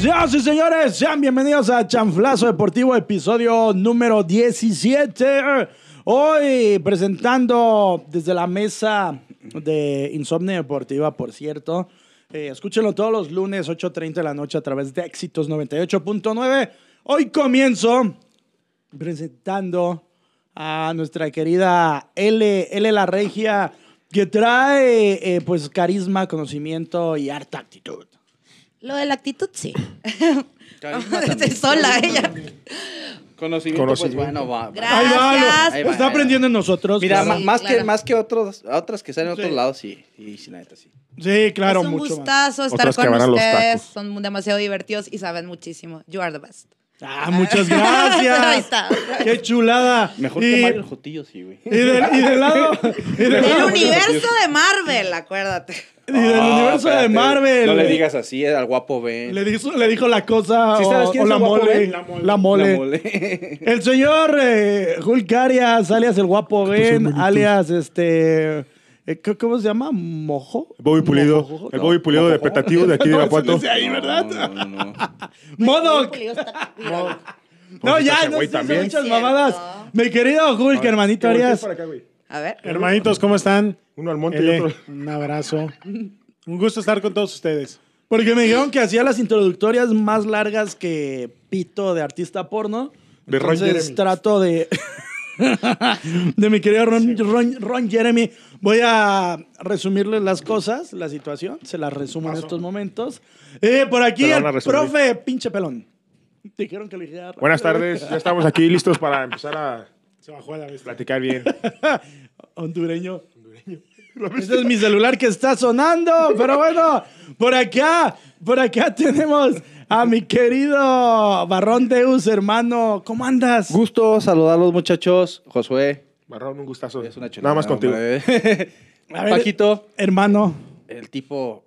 Señoras y señores, sean bienvenidos a Chanflazo Deportivo, episodio número 17. Hoy presentando desde la mesa de Insomnia Deportiva, por cierto. Eh, escúchenlo todos los lunes, 8.30 de la noche, a través de Éxitos 98.9. Hoy comienzo presentando a nuestra querida L, L La Regia, que trae eh, pues carisma, conocimiento y harta actitud. Lo de la actitud, sí. Sola ella. Conocimiento, pues bueno, va. Gracias. Ahí va, lo- Ahí va, está ahí va. aprendiendo en nosotros. Mira, claro. ma- Sí, más, que, claro. más que otros, otras que salen en Sí. otros lados, sí. Sí, sí, la neta, sí. Sí, claro, es un mucho más. gustazo estar Otras que con van a los ustedes. tacos. Son demasiado divertidos y saben muchísimo. You are the best. Ah, muchas Ahí gracias. está. Qué chulada. Mejor y, que Mario el Jotillo, sí, güey. y del, y del lado. Y del, El lado- universo de Marvel, acuérdate. y del Ah, universo de. Marvel. No le digas así al guapo Ben. Le dijo, le dijo la cosa ¿Sí o, sabes quién o es la, el guapo mole, Ben? la mole. La mole. La mole. El señor eh, Hulk Arias, alias el guapo Ben, alias este. Eh, ¿cómo- ¿Cómo se llama? ¿Mojo? Bobby Pulido. Mojo. El Bobby Pulido de Petativo de aquí de Irapuato. no ahí, ¿verdad? No, no, no. Modoc. No, ya, no también. muchas mamadas. Mi querido Hulk, hermanito Arias. A ver. Hermanitos, ¿cómo están? Uno al monte y otro. un abrazo. Un gusto estar con todos ustedes. Porque me dijeron que hacía las introductorias más largas que pito de artista porno. De Entonces trato de. de mi querido Ron, Ron- Ron Jeremy. Voy a resumirles las cosas, la situación. Se las resumo en estos momentos. Eh, por aquí la a el profe pinche pelón. Dijeron que lo dijera. Buenas tardes. Ya estamos aquí listos para empezar a Se bajó la vez. platicar bien. Hondureño. Este es mi celular que está sonando, pero bueno, por acá, por acá tenemos a mi querido Barrón Deus, hermano. ¿Cómo andas? Gusto saludarlos, muchachos. Josué. Barrón, un gustazo. Es una chulada. Nada más contigo. A ver, Paquito. Hermano. El tipo.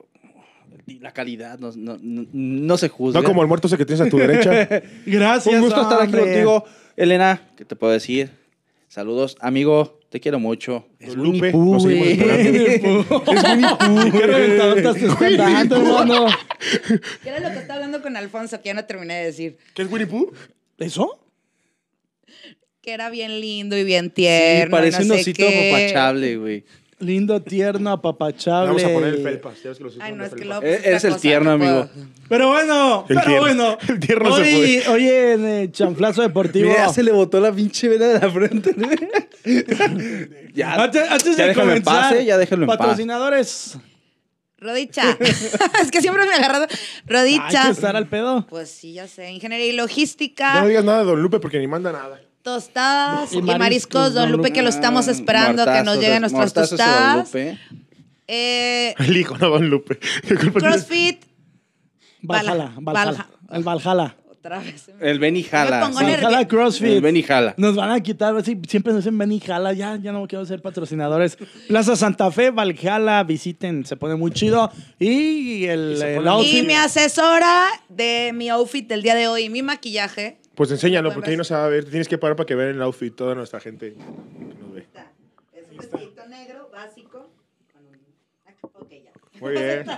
La calidad no, no, no, no se juzga. No como el muerto ese que tienes a tu derecha. Gracias. Un gusto estar aquí contigo, Elena. ¿Qué te puedo decir? Saludos, amigo. Te quiero mucho. Es Lupe, Winnie Pooh. ¿Qué reventadotas te están dando, hermano? ¿Qué era lo que está hablando con Alfonso que ya no terminé de decir? ¿Qué es Winnie Pooh? ¿Eso? Que era bien lindo y bien Sí, tierno. y parece no un osito güey. Lindo, tierno, apapachable. Vamos a poner el felpas. Ya ves que los Ay, no, es que lo. E- Eres el tierno, amigo. Pero bueno, El pero tierno. bueno. El tierno se hoy, hoy en eh, Chanflazo Deportivo. Mira, ya se le botó la pinche vena de la frente. ya. Antes, antes ya de déjalo en comenzar, paz, ¿eh? Ya déjalo en paz. patrocinadores. Rodicha. es que siempre me agarrado. Hay Rodicha. que estar al pedo. Pues sí, ya sé. Ingeniería y Ya no logística, digas nada de Don Lupe porque ni manda nada. Tostadas Y y, mariscos, mariscos. Don don Lupe, Lupe. que lo estamos esperando que nos lleguen nuestras tostadas. Eh, El hijo, no Don Lupe. CrossFit. Valhalla, Valha- Valhalla. El Valhalla. Otra vez. El Benny Jala. Me pongo sí. nerviosa. Valhalla CrossFit. El Benny Jala. Nos van a quitar, sí, siempre nos dicen ven y jala, ya, ya no quiero ser patrocinadores. Plaza Santa Fe, Valhalla, visiten, se pone muy chido. Y el, se el outfit- Y mi asesora de mi outfit del día de hoy, mi maquillaje. Pues enséñalo porque ahí no se va a ver. Tienes que parar para que vean el outfit toda nuestra gente que nos ve. Es un vestidito negro, básico. con un- Ok, ya. Muy bien.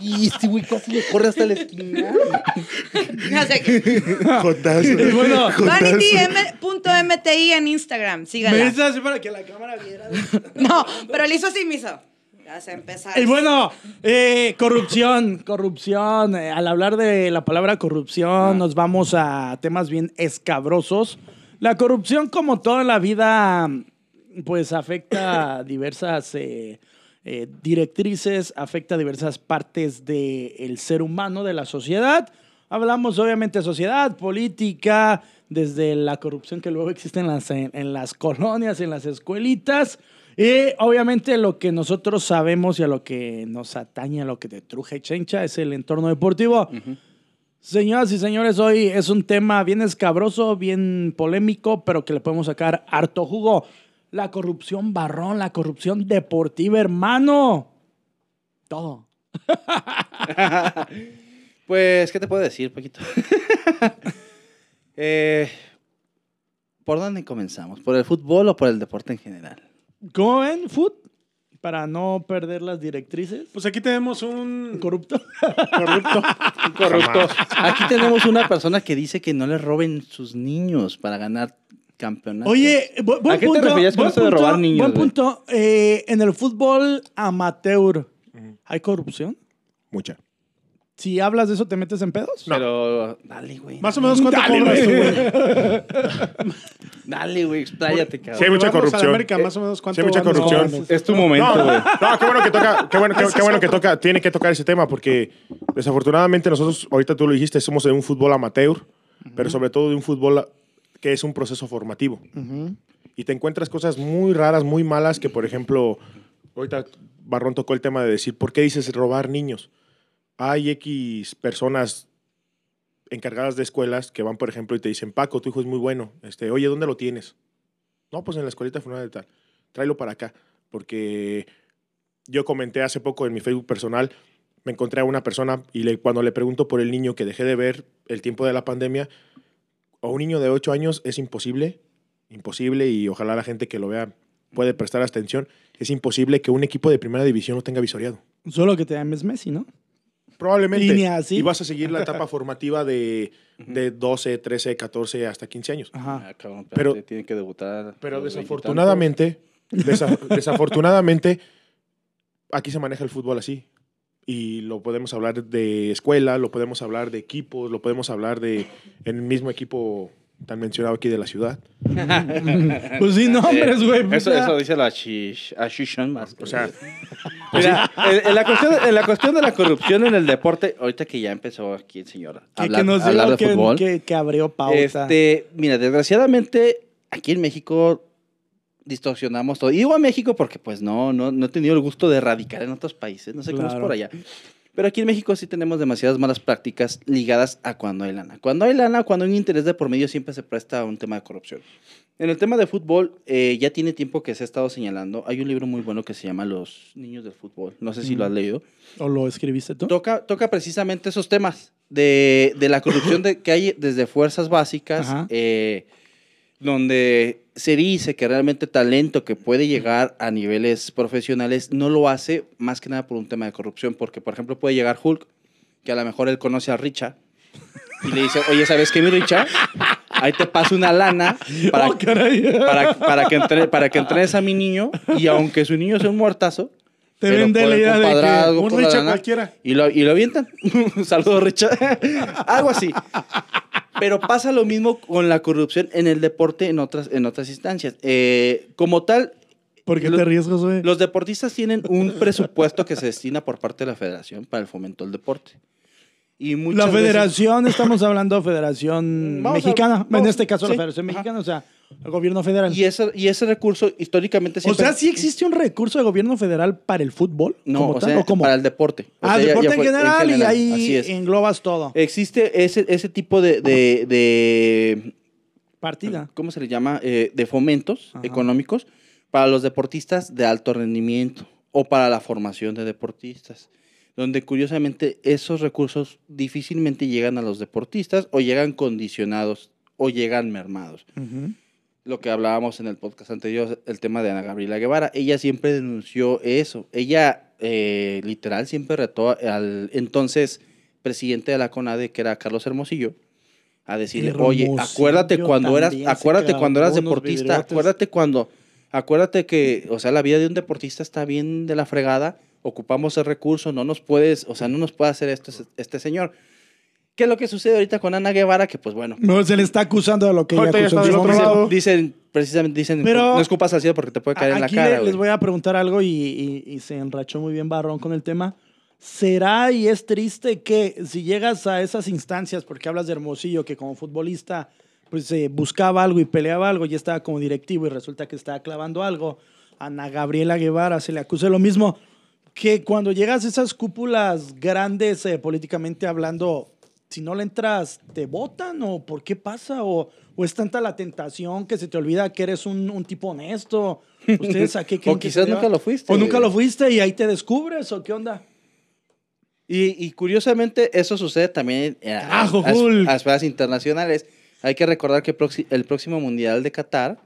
Y este güey casi le corre hasta la esquina. No sé qué. Jotazo. Bueno, Vanity.mti en Instagram, me síganla. dices así para que la cámara viera. No, pero le hizo así, me hizo. Ya se empezar. Y bueno, eh, corrupción, corrupción. eh, al hablar de la palabra corrupción, nos vamos a temas bien escabrosos. La corrupción, como toda la vida, pues afecta a diversas eh, eh, directrices, afecta diversas partes del ser humano, de la sociedad. Hablamos obviamente de sociedad, política, desde la corrupción que luego existe en las, en, en las colonias, en las escuelitas. Y obviamente lo que nosotros sabemos y a lo que nos atañe, a lo que te truje chencha, es el entorno deportivo. Señoras y señores, hoy es un tema bien escabroso, bien polémico, pero que le podemos sacar harto jugo. La corrupción barrón, la corrupción deportiva, hermano. Todo. Pues, ¿qué te puedo decir, Paquito? Eh, ¿Por dónde comenzamos? ¿Por el fútbol o por el deporte en general? ¿Cómo ven? Food. para no perder las directrices. Pues aquí tenemos un Corrupto. corrupto. Corrupto. Aquí tenemos una persona que dice que no le roben sus niños para ganar campeonatos. Oye, bu- buen ¿A qué te referías con esto de robar niños, Buen punto. Eh, en el fútbol amateur, ¿hay corrupción? Mucha. Si hablas de eso, ¿te metes en pedos? Pero dale, güey. Más o menos cuánto Dale, cobras tú, güey. Dale, güey, expláyate, cabrón. Sí, hay mucha corrupción. América, más o menos cuánto Sí, hay mucha corrupción. cobrar? Es tu momento, No, güey. no, qué bueno que toca, qué bueno, qué, qué bueno que toca, tiene que tocar ese tema porque desafortunadamente nosotros, ahorita tú lo dijiste, somos de un fútbol amateur, pero sobre todo de un fútbol que es un proceso formativo. Y te encuentras cosas muy raras, muy malas que, por ejemplo, ahorita Barrón tocó el tema de decir, ¿por qué dices robar niños? Hay X personas encargadas de escuelas que van, por ejemplo, y te dicen, Paco, tu hijo es muy bueno. Este, Oye, ¿dónde lo tienes? No, pues en la escuelita de tal. Tráelo para acá. Porque yo comenté hace poco en mi Facebook personal, me encontré a una persona y le, cuando le pregunto por el niño que dejé de ver el tiempo de la pandemia, a un niño de 8 años es imposible, imposible, y ojalá la gente que lo vea puede prestar atención, es imposible que un equipo de primera división no tenga visoriado. Solo que te llames Messi, ¿no? Probablemente. Así. Y vas a seguir la etapa formativa de, de 12, 13, 14 hasta 15 años. Ajá. Ah, cabrón, Pero- pero tiene que debutar. Pero desafortunadamente, desa- desafortunadamente, aquí se maneja el fútbol así. Y lo podemos hablar de escuela, lo podemos hablar de equipos, lo podemos hablar de en el mismo equipo tan mencionado aquí de la ciudad. Pues sí, nombres, güey. pues Eso, eso dice la Shish, más. O sea, Mira, en, en la cuestión, en la cuestión de la corrupción en el deporte, ahorita que ya empezó aquí el señor a Que, hablar, que nos a hablar diga de que, fútbol. que, que abrió pauta. Este, mira, desgraciadamente, aquí en México distorsionamos todo. Y digo a México porque pues no, no, no he tenido el gusto de radicar en otros países, no sé cómo es por allá. Pero aquí en México sí tenemos demasiadas malas prácticas ligadas a cuando hay lana. Cuando hay lana, cuando hay un interés de por medio, siempre se presta a un tema de corrupción. En el tema de fútbol, eh, ya tiene tiempo que se ha estado señalando. Hay un libro muy bueno que se llama Los Niños del Fútbol. No sé si lo has leído ¿O lo escribiste tú? toca, toca precisamente esos temas de, de la corrupción de, que hay desde fuerzas básicas, Ajá. eh, donde se dice que realmente talento que puede llegar a niveles profesionales no lo hace más que nada por un tema de corrupción, porque por ejemplo puede llegar Hulk, que a lo mejor él conoce a Richa, y le dice, oye, ¿sabes qué, mi Richa? Ahí te paso una lana para, Oh, para, para, que entre- para que entrenes a mi niño, y aunque su niño sea un muertazo, Te vende la idea de que un Richa cualquiera. Y lo, y lo avientan. Saludos, Richard. Algo así. Pero pasa lo mismo con la corrupción en el deporte en otras, en otras instancias. Eh, como tal, ¿Por qué te los deportistas tienen un presupuesto que se destina por parte de la federación para el fomento del deporte. Y La veces- federación, estamos hablando de federación Vamos a- mexicana. en este caso, la federación ajá. mexicana, o sea, el gobierno federal. y, ese, y ese recurso históricamente o siempre... sea, ¿sí existe un recurso de gobierno federal para el fútbol? No, como o tal, sea, ¿o cómo? para el deporte. O ah, sea, deporte ya en general, y ahí englobas todo. Existe ese, ese tipo de, de- de Partida. ¿cómo se le llama? Eh, de fomentos Ajá. económicos para los deportistas de alto rendimiento o para la formación de deportistas, donde curiosamente esos recursos difícilmente llegan a los deportistas o llegan condicionados o llegan mermados. Lo que hablábamos en el podcast anterior, el tema de Ana Gabriela Guevara, ella siempre denunció eso. Ella, eh, literal, siempre retó al entonces presidente de la CONADE, que era Carlos Hermosillo, a decirle, oye, acuérdate cuando eras, acuérdate cuando eras deportista, acuérdate cuando, acuérdate que, o sea, la vida de un deportista está bien de la fregada, ocupamos el recurso, no nos puedes, o sea, no nos puede hacer esto este señor. ¿Qué es lo que sucede ahorita con Ana Guevara? Que pues bueno, No, se le está acusando de lo que ella acusó en está su del otro momento. lado. Dicen, precisamente dicen, Pero- no escupas cielo porque te puede caer en la cara. le- les voy a preguntar algo y, y- y se enrachó muy bien Barrón con el tema. ¿Será y es triste que si llegas a esas instancias, porque hablas de Hermosillo, que como futbolista pues eh, buscaba algo y peleaba algo, ya estaba como directivo y resulta que estaba clavando algo, Ana Gabriela Guevara se le acusa lo mismo, que cuando llegas a esas cúpulas grandes eh, políticamente hablando, si no le entras, ¿te votan o por qué pasa? ¿O, o es tanta la tentación que se te olvida que eres un, un tipo honesto? ¿Ustedes a qué creen O quizás nunca lo fuiste, O nunca lo fuiste y ahí te descubres o qué onda. Y, y curiosamente eso sucede también eh, a, Carajo, a- Hulk. a esferas internacionales. Hay que recordar que el próximo Mundial de Qatar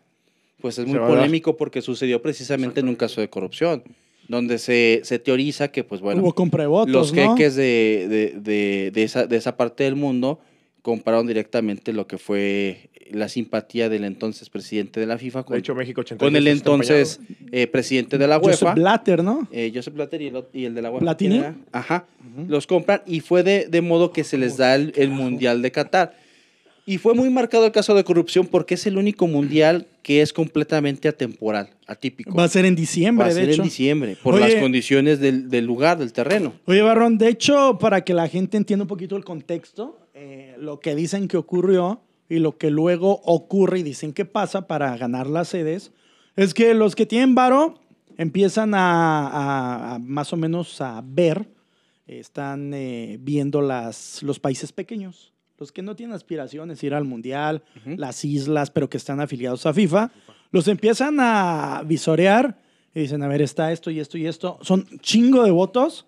pues es muy polémico porque sucedió precisamente en un caso de corrupción. Donde se, se teoriza que, pues bueno, Hubo compra de votos, los ¿no? jeques de, de, de, de esa, de esa parte del mundo compraron directamente lo que fue la simpatía del entonces presidente de la FIFA con, hecho, México 80 con el entonces eh, presidente de la Joseph UEFA. Blatter, ¿no? Eh, Joseph Blatter y el, y el de la UEFA. ¿Platini? Ajá. Los compran y fue de, de modo que se les da el, el Mundial de Qatar. Y fue muy marcado el caso de corrupción porque es el único mundial que es completamente atemporal, atípico. Va a ser en diciembre, Va a de ser hecho. en diciembre, por Oye. las condiciones del, del lugar, del terreno. Oye, Barrón, de hecho, para que la gente entienda un poquito el contexto, eh, lo que dicen que ocurrió y lo que luego ocurre y dicen que pasa para ganar las sedes, es que los que tienen varo empiezan a, a- a más o menos a ver, están eh, viendo las, los países pequeños, los que no tienen aspiraciones, ir al Mundial, las islas, pero que están afiliados a FIFA, los empiezan a visorear y dicen, a ver, está esto y esto y esto. Son chingo de votos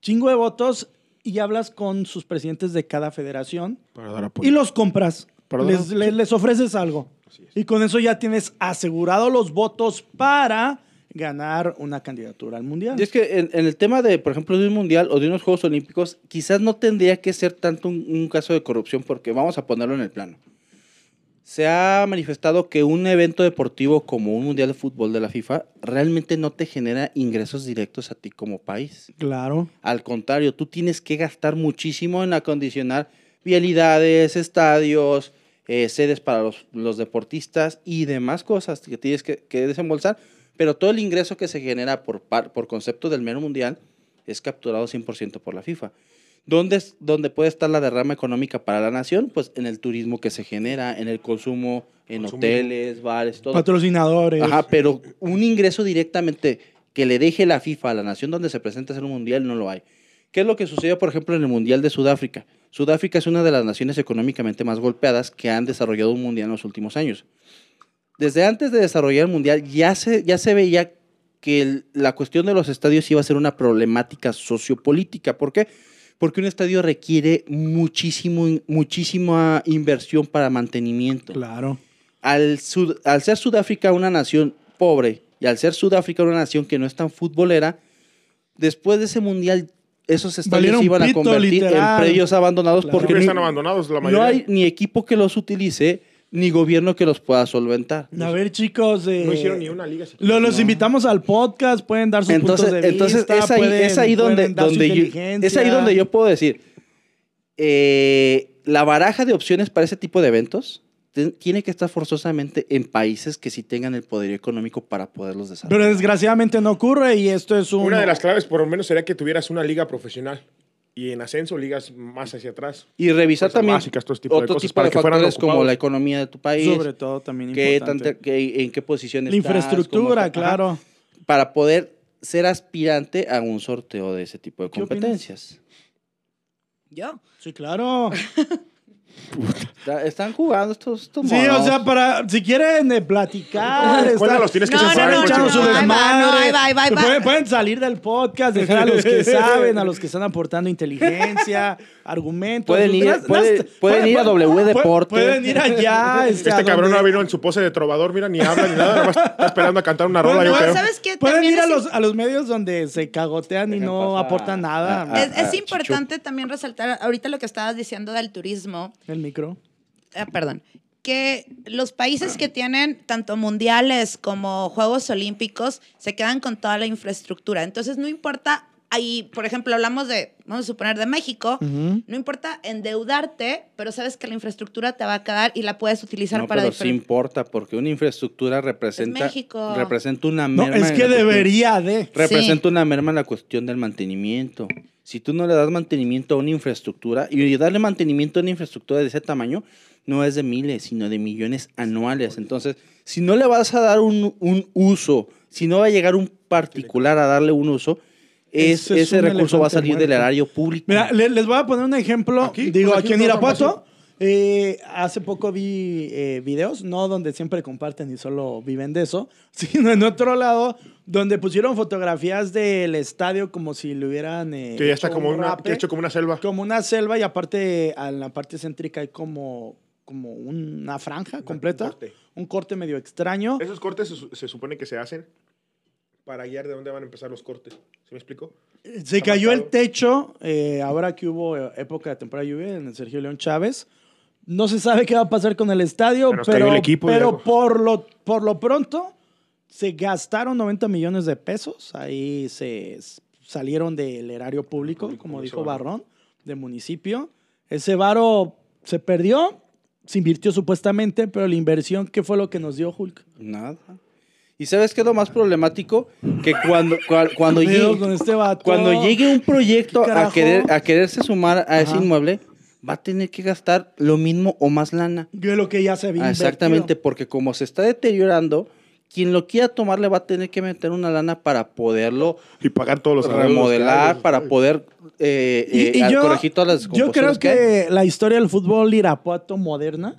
chingo de votos y hablas con sus presidentes de cada federación y los compras. Les, les- les ofreces algo. Y con eso ya tienes asegurado los votos para ganar una candidatura al mundial. Y es que en, en el tema de, por ejemplo, de un mundial o de unos Juegos Olímpicos, quizás no tendría que ser tanto un, un caso de corrupción, porque vamos a ponerlo en el plano. Se ha manifestado que un evento deportivo como un mundial de fútbol de la FIFA realmente no te genera ingresos directos a ti como país. Claro. Al contrario, tú tienes que gastar muchísimo en acondicionar vialidades, estadios, eh, sedes para los, los deportistas y demás cosas que tienes que, que desembolsar. Pero todo el ingreso que se genera por, par- por concepto del mero mundial es capturado 100% por la FIFA. ¿Dónde, es- ¿Dónde puede estar la derrama económica para la nación? Pues en el turismo que se genera, en el consumo, en Consumismo. hoteles, bares, todo. Patrocinadores. Ajá, pero un ingreso directamente que le deje la FIFA a la nación donde se presenta a hacer un mundial no lo hay. ¿Qué es lo que sucedió, por ejemplo, en el Mundial de Sudáfrica? Sudáfrica es una de las naciones económicamente más golpeadas que han desarrollado un mundial en los últimos años. Desde antes de desarrollar el mundial ya se, ya se veía que el- la cuestión de los estadios iba a ser una problemática sociopolítica. ¿Por qué? Porque un estadio requiere muchísimo, muchísima inversión para mantenimiento Claro. al, Sud- al ser Sudáfrica una nación pobre y al ser Sudáfrica una nación que no es tan futbolera, después de ese mundial, esos estadios se iban a convertir literal. en predios abandonados Claro. porque Porque ni- están abandonados la no hay ni equipo que los utilice, ni gobierno que los pueda solventar. A ver, chicos. eh, No hicieron ni una liga. lo- los invitamos al podcast, pueden dar sus Entonces, puntos de entonces vista. es, ahí, pueden- es ahí donde, donde yo, es ahí donde yo puedo decir, eh, la baraja de opciones para ese tipo de eventos tiene que estar forzosamente en países que sí tengan el poder económico para poderlos desarrollar. Pero desgraciadamente no ocurre y esto es un... Una de las claves, por lo menos, sería que tuvieras una liga profesional. Y en ascenso, ligas más hacia atrás. Y revisar también básicas, todo de cosas, tipo para de que fueran factores como la economía de tu país, Sobre todo también qué importante. tanta- qué- en qué posición La estás, cómo infraestructura, está- ajá, claro. para poder ser aspirante a un sorteo de ese tipo de competencias. ¿Yo? Sí, claro. Está- Están jugando estos, estos Sí, o sea, para si quieren eh, platicar, ¿Cuándo está- los tienes que No, no, echando su desmadre. Pueden, pueden salir del podcast, dejar a los que saben, a los que están aportando inteligencia, argumentos. Pueden ir- pueden- ir a W pueden- Deporte. Pueden ir allá. Este a cabrón no vino en su pose de trovador, mira, ni habla ni nada, nada más está esperando a cantar una rola, Bueno, yo no, creo. ¿sabes qué? Pueden ir a los, a los medios donde se cagotean y no pasar aportan nada. a- Es, es ah, importante también resaltar ahorita lo que estabas diciendo del turismo. El micro. ah, perdón, que los países que tienen tanto mundiales como Juegos Olímpicos se quedan con toda la infraestructura. Entonces, no importa, ahí, por ejemplo, hablamos de, vamos a suponer, de México, no importa endeudarte, pero sabes que la infraestructura te va a quedar y la puedes utilizar No, para pero sí diferentes... importa, porque una infraestructura representa, México. representa una No, merma. es en que cuestión- debería de. Representa una merma en la cuestión del mantenimiento. Si tú no le das mantenimiento a una infraestructura, y darle mantenimiento a una infraestructura de ese tamaño, no es de miles, sino de millones anuales. Entonces, si no le vas a dar un, un uso, si no va a llegar un particular a darle un uso, es- Ese recurso va a salir del erario público. Mira, le- les voy a poner un ejemplo. ¿Aquí? Digo, Pues aquí, aquí en Irapuato. eh, hace poco vi eh, videos, no donde siempre comparten y solo viven de eso, sino en otro lado, donde pusieron fotografías del estadio como si le hubieran. eh, Que ya está hecho como un una, rape, hecho como una selva. como una selva y aparte, en la parte céntrica hay como, como una franja completa. corte. Un corte medio extraño. Esos cortes se, se supone que se hacen para guiar de dónde van a empezar los cortes. ¿Se me explicó? Se cayó el techo eh, ahora que hubo eh, época de temporada lluvia en el Sergio León Chávez. No se sabe qué va a pasar con el estadio, cayó pero, el equipo pero por, lo, por lo pronto se gastaron 90 millones de pesos. Ahí se salieron del erario público, como como dijo. Barrón, de municipio. Ese varo se perdió, se invirtió supuestamente, pero la inversión, ¿qué fue lo que nos dio Hulk? Nada. ¿Y sabes qué es lo más problemático? Que cuando, cua- cuando, ¿Qué pedo llegue, con este vato? cuando llegue un proyecto ¿Qué a, querer, a quererse sumar a ese inmueble, va a tener que gastar lo mismo o más lana. De lo que ya se había Ah, exactamente, invertido. porque como se está deteriorando, quien lo quiera tomar le va a tener que meter una lana para poderlo Y pagar todos los remodelar, para poder eh, Y- eh, y yo- corregir todas las Yo creo que la historia del fútbol irapuato moderna,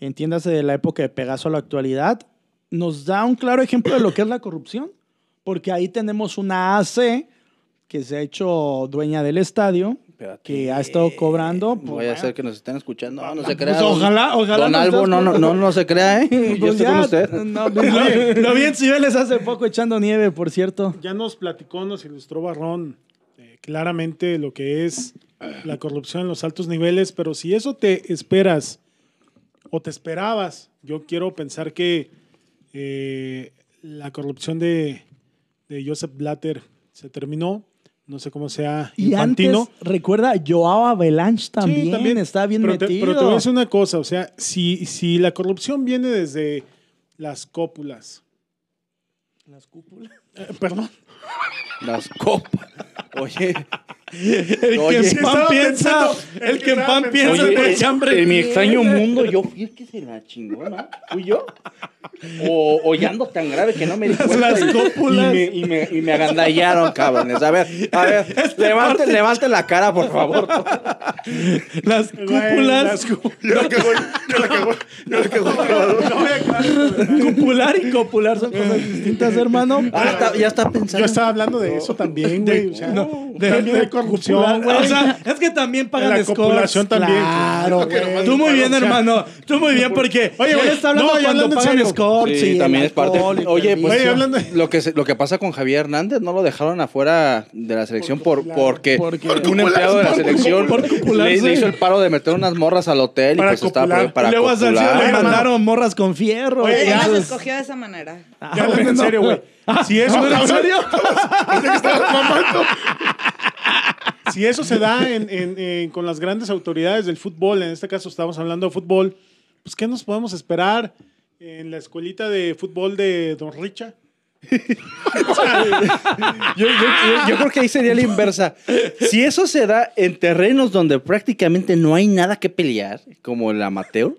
entiéndase de la época de Pegaso a la actualidad, nos da un claro ejemplo de lo que es la corrupción. Porque ahí tenemos una AC que se ha hecho dueña del estadio, Espérate. que ha estado cobrando. pues, Voy a hacer que nos estén escuchando. No, no se Pues crea. don- ojalá- ojalá Don nos Albo, no, no, no, no se crea, ¿eh? Yo pues estoy ya, con usted. no, pues, lo, lo bien Cibeles hace poco echando nieve, por cierto. Ya nos platicó, nos ilustró Barrón eh, claramente lo que es la corrupción en los altos niveles, pero si eso te esperas o te esperabas, yo quiero pensar que eh, la corrupción de, de Joseph Blatter se terminó. No sé cómo sea Y infantino. antes, recuerda, Joao Avalanche también, Sí, también. está bien pero te, metido. pero te voy a decir una cosa, o sea, si, si la corrupción viene desde las cópulas, Las cúpulas. eh, perdón, Las copas. Oye, El Oye, que en pan piensa, pensando, el el que que en pan piensa oye, echa hambre en mi extraño mundo, yo fui el que se la chingó, ¿no? ¿Fui yo? O, o ya ando tan grave que no me di cuenta. las y- cópulas. Y me, y, me, y me agandallaron, cabrones. A ver, a ver, Este levanten, levanten la cara, por favor. Las cúpulas. las cú- Yo la cagó, yo la cagó, yo la cagó. Cupular y copular son cosas distintas, hermano. Ah, está- ya está pensando. Yo estaba hablando de eso también, güey. O sea, también hay corrupción, copular. güey. O sea, es que también pagan la copulación también. Claro, güey. que Tú muy bien, hermano. Tú muy bien, porque Oye, güey, está hablando no, cuando pagan scores. Sí, también es parte. Oye, pues Oye, hablando- lo que se- lo que pasa con Javier Hernández no lo dejaron afuera de la selección por, porque Porque- un empleado de la por- selección por le, le hizo el paro de meter unas morras al hotel Para y pues estaba copular. por- para luego le mandaron morras con fierro. Oye, ya. las escogió de esa manera. Ah, Ya hablando en serio, güey. Si eso, ¿En serio? Si eso se da en- en- en- con las grandes autoridades del fútbol, en este caso estamos hablando de fútbol, pues ¿qué nos podemos esperar en la escuelita de fútbol de Don Richa? Yo, yo- yo- yo creo que ahí sería la inversa. Si eso se da en terrenos donde prácticamente no hay nada que pelear, como el amateur,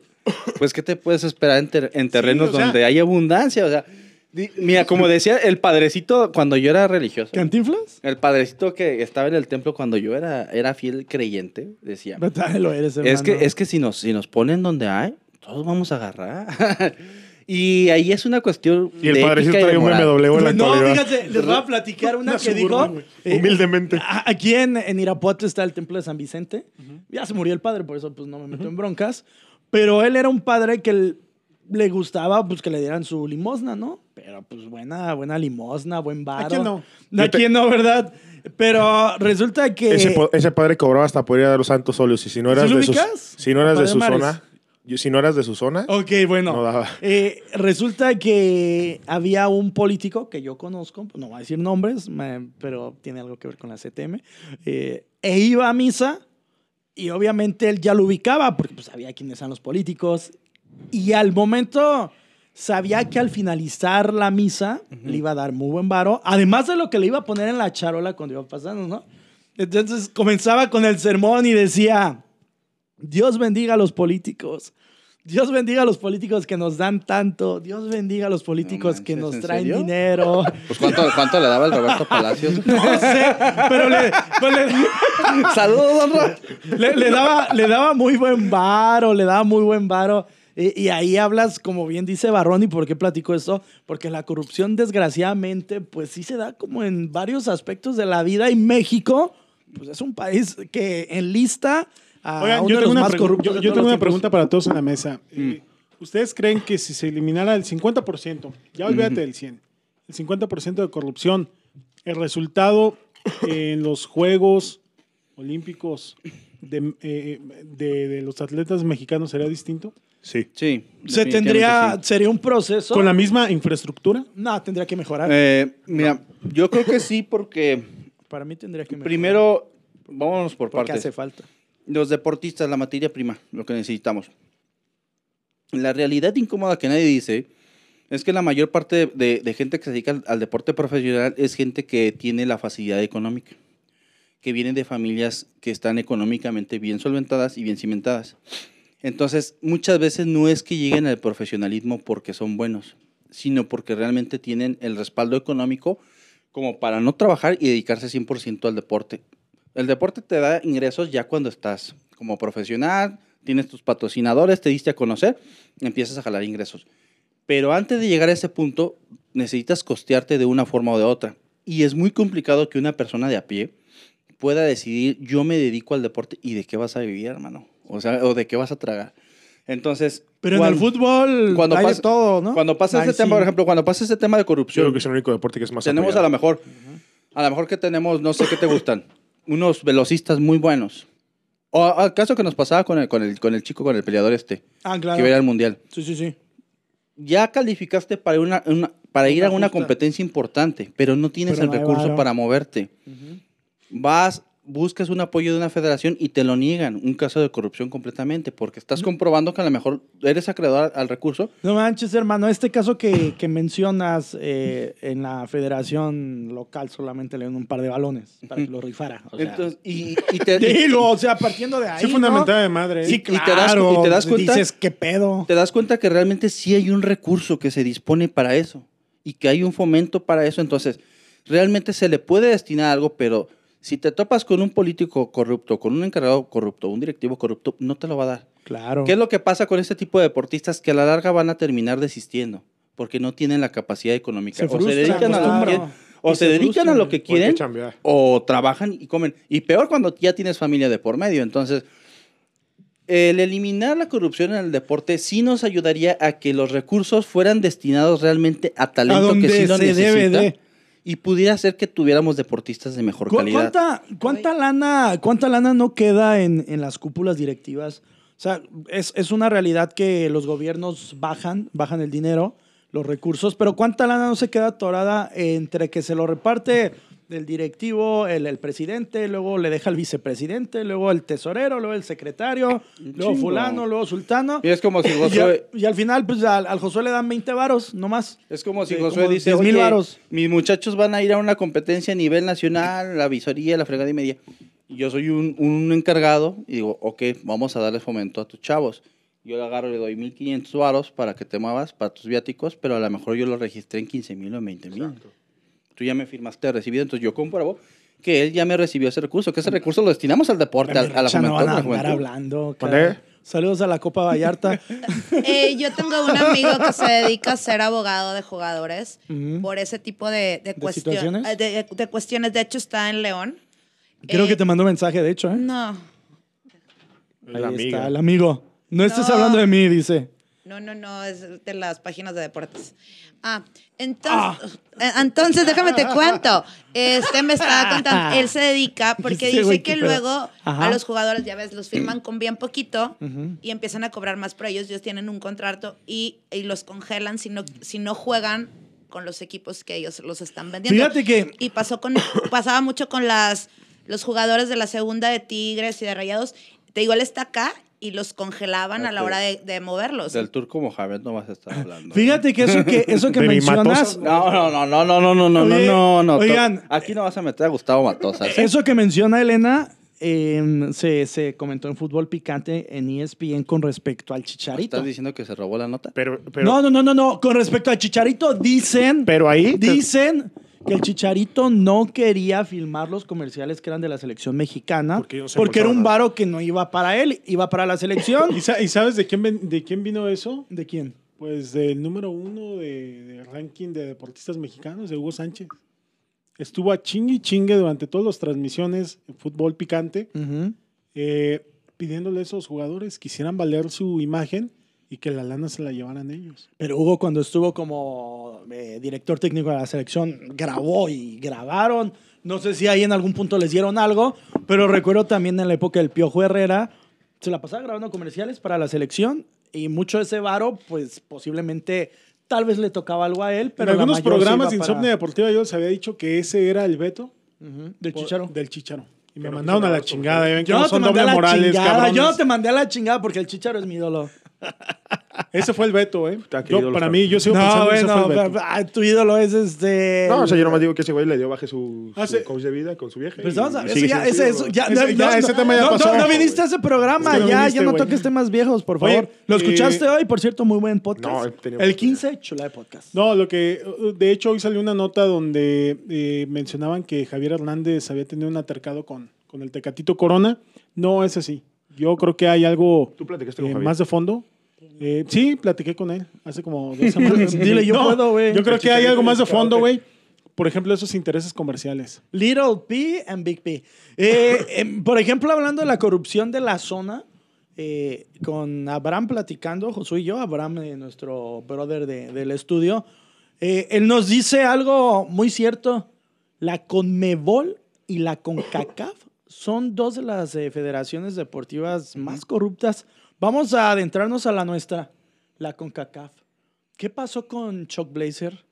pues ¿qué te puedes esperar en, ter- en terrenos o sea- donde hay abundancia? O sea, mira, como decía el padrecito cuando yo era religioso. ¿Cantinflas? El padrecito que estaba en el templo cuando yo era, era fiel creyente, decía. Vete, Lo eres, hermano. Es que, es que si nos, si nos ponen donde hay, todos vamos a agarrar. y ahí es una cuestión. Y el de padrecito ética y de trae un. BMW en la No, actualidad. fíjate, les voy a platicar una, Una que dijo. Eh, Humildemente. Aquí en, en Irapuato está el templo de San Vicente. Ya se murió el padre, por eso pues no me meto en broncas. Pero él era un padre que l- le gustaba pues que le dieran su limosna, ¿no? Pero pues buena, buena limosna, buen varo. ¿A quién no? ¿A quién no, verdad? Pero resulta que... Ese, po- ese padre cobraba hasta por ir a dar los santos óleos. Y si no eras ¿Sí lo de sus, ubicas? si no eras de su Mares. zona, si no eras de su zona, Ok, bueno. No daba. Eh, resulta que había un político que yo conozco, no voy a decir nombres, me- pero tiene algo que ver con la CTM, eh, e iba a misa y obviamente él ya lo ubicaba porque pues, sabía quiénes eran los políticos y al momento sabía que al finalizar la misa le iba a dar muy buen varo, además de lo que le iba a poner en la charola cuando iba pasando, ¿no? Entonces comenzaba con el sermón y decía, Dios bendiga a los políticos. Dios bendiga a los políticos que nos dan tanto. Dios bendiga a los políticos manches, que nos ¿en traen serio? dinero. Pues ¿cuánto, ¿cuánto le daba el Roberto Palacios? No sé, pero le, pues le- Saludos, don Ro- le- le daba, le daba muy buen varo, le daba muy buen varo. Y, y ahí hablas, como bien dice Barrón, ¿y por qué platico esto? Porque la corrupción, desgraciadamente, pues sí se da como en varios aspectos de la vida. Y México, pues es un país que enlista a Oigan, uno yo de tengo los una, más corruptos. yo- yo tengo una tiempos. pregunta para todos en la mesa. Eh, ¿Ustedes creen que si se eliminara el 50%, ya olvídate del 100%, el 50% de corrupción. El resultado en los Juegos Olímpicos de, eh, de- de los atletas mexicanos sería distinto. Sí. Sí. Se tendría, sí. sería un proceso. Con la misma infraestructura. No, tendría que mejorar. Eh, mira, yo creo que sí, porque Para mí tendría que mejorar. primero, vámonos por porque partes. hace falta. Los deportistas, la materia prima, lo que necesitamos. La realidad incómoda que nadie dice es que la mayor parte de, de gente que se dedica al, al deporte profesional es gente que tiene la facilidad económica, que vienen de familias que están económicamente bien solventadas y bien cimentadas. Entonces, muchas veces no es que lleguen al profesionalismo porque son buenos, sino porque realmente tienen el respaldo económico como para no trabajar y dedicarse 100% al deporte. El deporte te da ingresos ya cuando estás como profesional, tienes tus patrocinadores, te diste a conocer, empiezas a jalar ingresos. Pero antes de llegar a ese punto, necesitas costearte de una forma o de otra. Y es muy complicado que una persona de a pie pueda decidir, yo me dedico al deporte y de qué vas a vivir, hermano. O sea, o de qué vas a tragar. Entonces, Pero en el cuando- fútbol cuando hay de pasa- todo, ¿no? Cuando pasa Ahí ese tema, sí. por ejemplo, cuando pasa ese tema de Yo corrupción, creo que es el único deporte que es más tenemos a apoyado. lo mejor, a lo mejor que tenemos, no sé qué te gustan, unos velocistas muy buenos. O al caso que nos pasaba con el, con el, con el chico, con el peleador este, Ah, claro. que iba a ir al mundial. Sí, sí, sí. Ya calificaste para, una, una- para ir a una justa. competencia importante, pero no tienes Pero el no recurso para moverte. Vas, buscas un apoyo de una federación y te lo niegan. Un caso de corrupción completamente, porque estás comprobando que a lo mejor eres acreedor al recurso. No manches, hermano. Este caso que, que mencionas eh, en la federación local solamente le dieron un par de balones para que lo rifara. O sea, Entonces, y, y te, digo, o sea, partiendo de ahí. Sí, ¿no? fundamentada de madre. Sí, Y te das- claro. y te das cuenta- Dices, ¿qué pedo? te das cuenta que realmente sí hay un recurso que se dispone para eso y que hay un fomento para eso. Entonces, realmente se le puede destinar algo, pero si te topas con un político corrupto, con un encargado corrupto, un directivo corrupto, no te lo va a dar. Claro. ¿Qué es lo que pasa con este tipo de deportistas? Que a la larga van a terminar desistiendo porque no tienen la capacidad económica. Se o se dedican, a lo, que quieren, o Y se se dedican a lo que quieren o trabajan y comen. Y peor cuando ya tienes familia de por medio. Entonces, el eliminar la corrupción en el deporte sí nos ayudaría a que los recursos fueran destinados realmente a talento donde que sí lo se necesita debe de. Y pudiera hacer que tuviéramos deportistas de mejor ¿Cu- calidad. ¿Cuánta, cuánta lana, cuánta lana no queda en, en las cúpulas directivas? O sea, es, es una realidad que los gobiernos bajan, bajan el dinero, los recursos, pero ¿cuánta lana no se queda atorada entre que se lo reparte el directivo, el, el presidente, luego le deja el vicepresidente, luego el tesorero, luego el secretario, luego chingo. fulano, luego sultano? Y es como si Y, Josué, al- y al final, pues al, al Josué le dan 20 varos, nomás. Es como si Sí, Josué como dice, 10,000 oye, varos". mis muchachos van a ir a una competencia a nivel nacional, la visoría, la fregada y media. Y yo soy un, un encargado y digo, ok, vamos a darle fomento a tus chavos. Yo le agarro y le doy 1.500 varos para que te muevas, para tus viáticos, pero a lo mejor yo lo registré en 15.000 o en 20.000. Tú ya me firmaste recibido, entonces yo compruebo que él ya me recibió ese recurso, que ese recurso lo destinamos al deporte, al- a, la no van a a la andar hablando. Saludos a la Copa Vallarta. Eh, yo tengo un amigo que se dedica a ser abogado de jugadores Ujú. por ese tipo de, de, cuestión- situaciones? eh, de, de cuestiones. De hecho, está en León. Creo Eh, que te mandó mensaje, de hecho. ¿eh? No, La Ahí amiga. está, el amigo. No estés No. hablando de mí, dice. No, no, no, es de las páginas de deportes. Ah, entonces, eh, entonces déjame te cuento. Este me estaba contando, él se dedica porque dice güey, que luego Ajá. a los jugadores, ya ves, los firman con bien poquito y empiezan a cobrar más por ellos. Ellos tienen un contrato y, y los congelan si no, si no juegan con los equipos que ellos los están vendiendo. Fíjate que Y pasó con, pasaba mucho con las, los jugadores de la segunda de Tigres y de Rayados. Te digo, él está acá y los congelaban a la hora de, de moverlos. Del turco Mohamed no vas a estar hablando. Fíjate que eso que, eso que mencionas. No, no, no, no, no, no, no, no, Oye, no, no. oigan. Aquí no vas a meter a Gustavo Matosa. ¿sí? eso que menciona Elena, eh, se, se comentó en Fútbol Picante en E ESPN con respecto al Chicharito. ¿Estás diciendo que se robó la nota? Pero, pero, no, no, no, no, no. Con respecto al Chicharito, dicen, pero ahí. dicen que el Chicharito no quería filmar los comerciales que eran de la selección mexicana Porque no se porque era un varo que no iba para él, iba para la selección. ¿Y, sa- y sabes de quién, de quién vino eso? ¿De quién? Pues del número uno de, de ranking de deportistas mexicanos, de Hugo Sánchez. Estuvo a chingue y chingue durante todas las transmisiones en fútbol picante, eh, pidiéndole a esos jugadores que quisieran valer su imagen y que la lana se la llevaran ellos. Pero Hugo, cuando estuvo como eh, director técnico de la selección, grabó y grabaron. No sé si ahí en algún punto les dieron algo, pero recuerdo también en la época del Piojo Herrera, se la pasaba grabando comerciales para la selección y mucho de ese varo, pues posiblemente tal vez le tocaba algo a él, pero en algunos programas de iba para- Insomnia Deportiva yo les había dicho que ese era el veto Ujú, del por- Chicharo. Del Chicharo. Y me Pero mandaron a la chingada. Yo no te son doble la morales, chingada, yo no te mandé a la chingada porque el Chicharo es mi ídolo. Ese fue el veto, ¿eh? Yo, para mí, yo sigo No, pensando que ese bueno, fue el veto. ah, tu ídolo es este... No, o sea, yo nomás digo que ese güey le dio baje su, Ah, su sí. coach de vida con su vieja. Pues vamos a eso sigue ya, ese, eso, ya, Ese- no, ya, no, ese tema ya no, pasó. No, no viniste a ese programa, Es que no ya, viniste, ya no toques temas viejos, por Oye, favor. ¿Lo eh, escuchaste hoy? Por cierto, muy buen podcast. No, el oportunidad. 15, chula de podcast. No, lo que. De hecho, hoy salió una nota donde eh, mencionaban que Javier Hernández había tenido un atercado con, con el Tecatito Corona. No es así. Yo creo que hay algo ¿Tú platicaste con eh, Javier? más de fondo. Eh, sí, platiqué con él hace como dos semanas. Dile, yo puedo, güey. Yo creo que hay algo más de fondo, güey. Por ejemplo, esos intereses comerciales. Little P and Big P. Eh, em, por ejemplo, hablando de la corrupción de la zona, eh, con Abraham platicando, Josué y yo, Abraham, eh, nuestro brother de- del estudio, eh, él nos dice algo muy cierto. La Conmebol y la CONCACAF son dos de las eh, federaciones deportivas más corruptas. Vamos a adentrarnos a la nuestra, la CONCACAF. ¿Qué pasó con Chuck Blazer?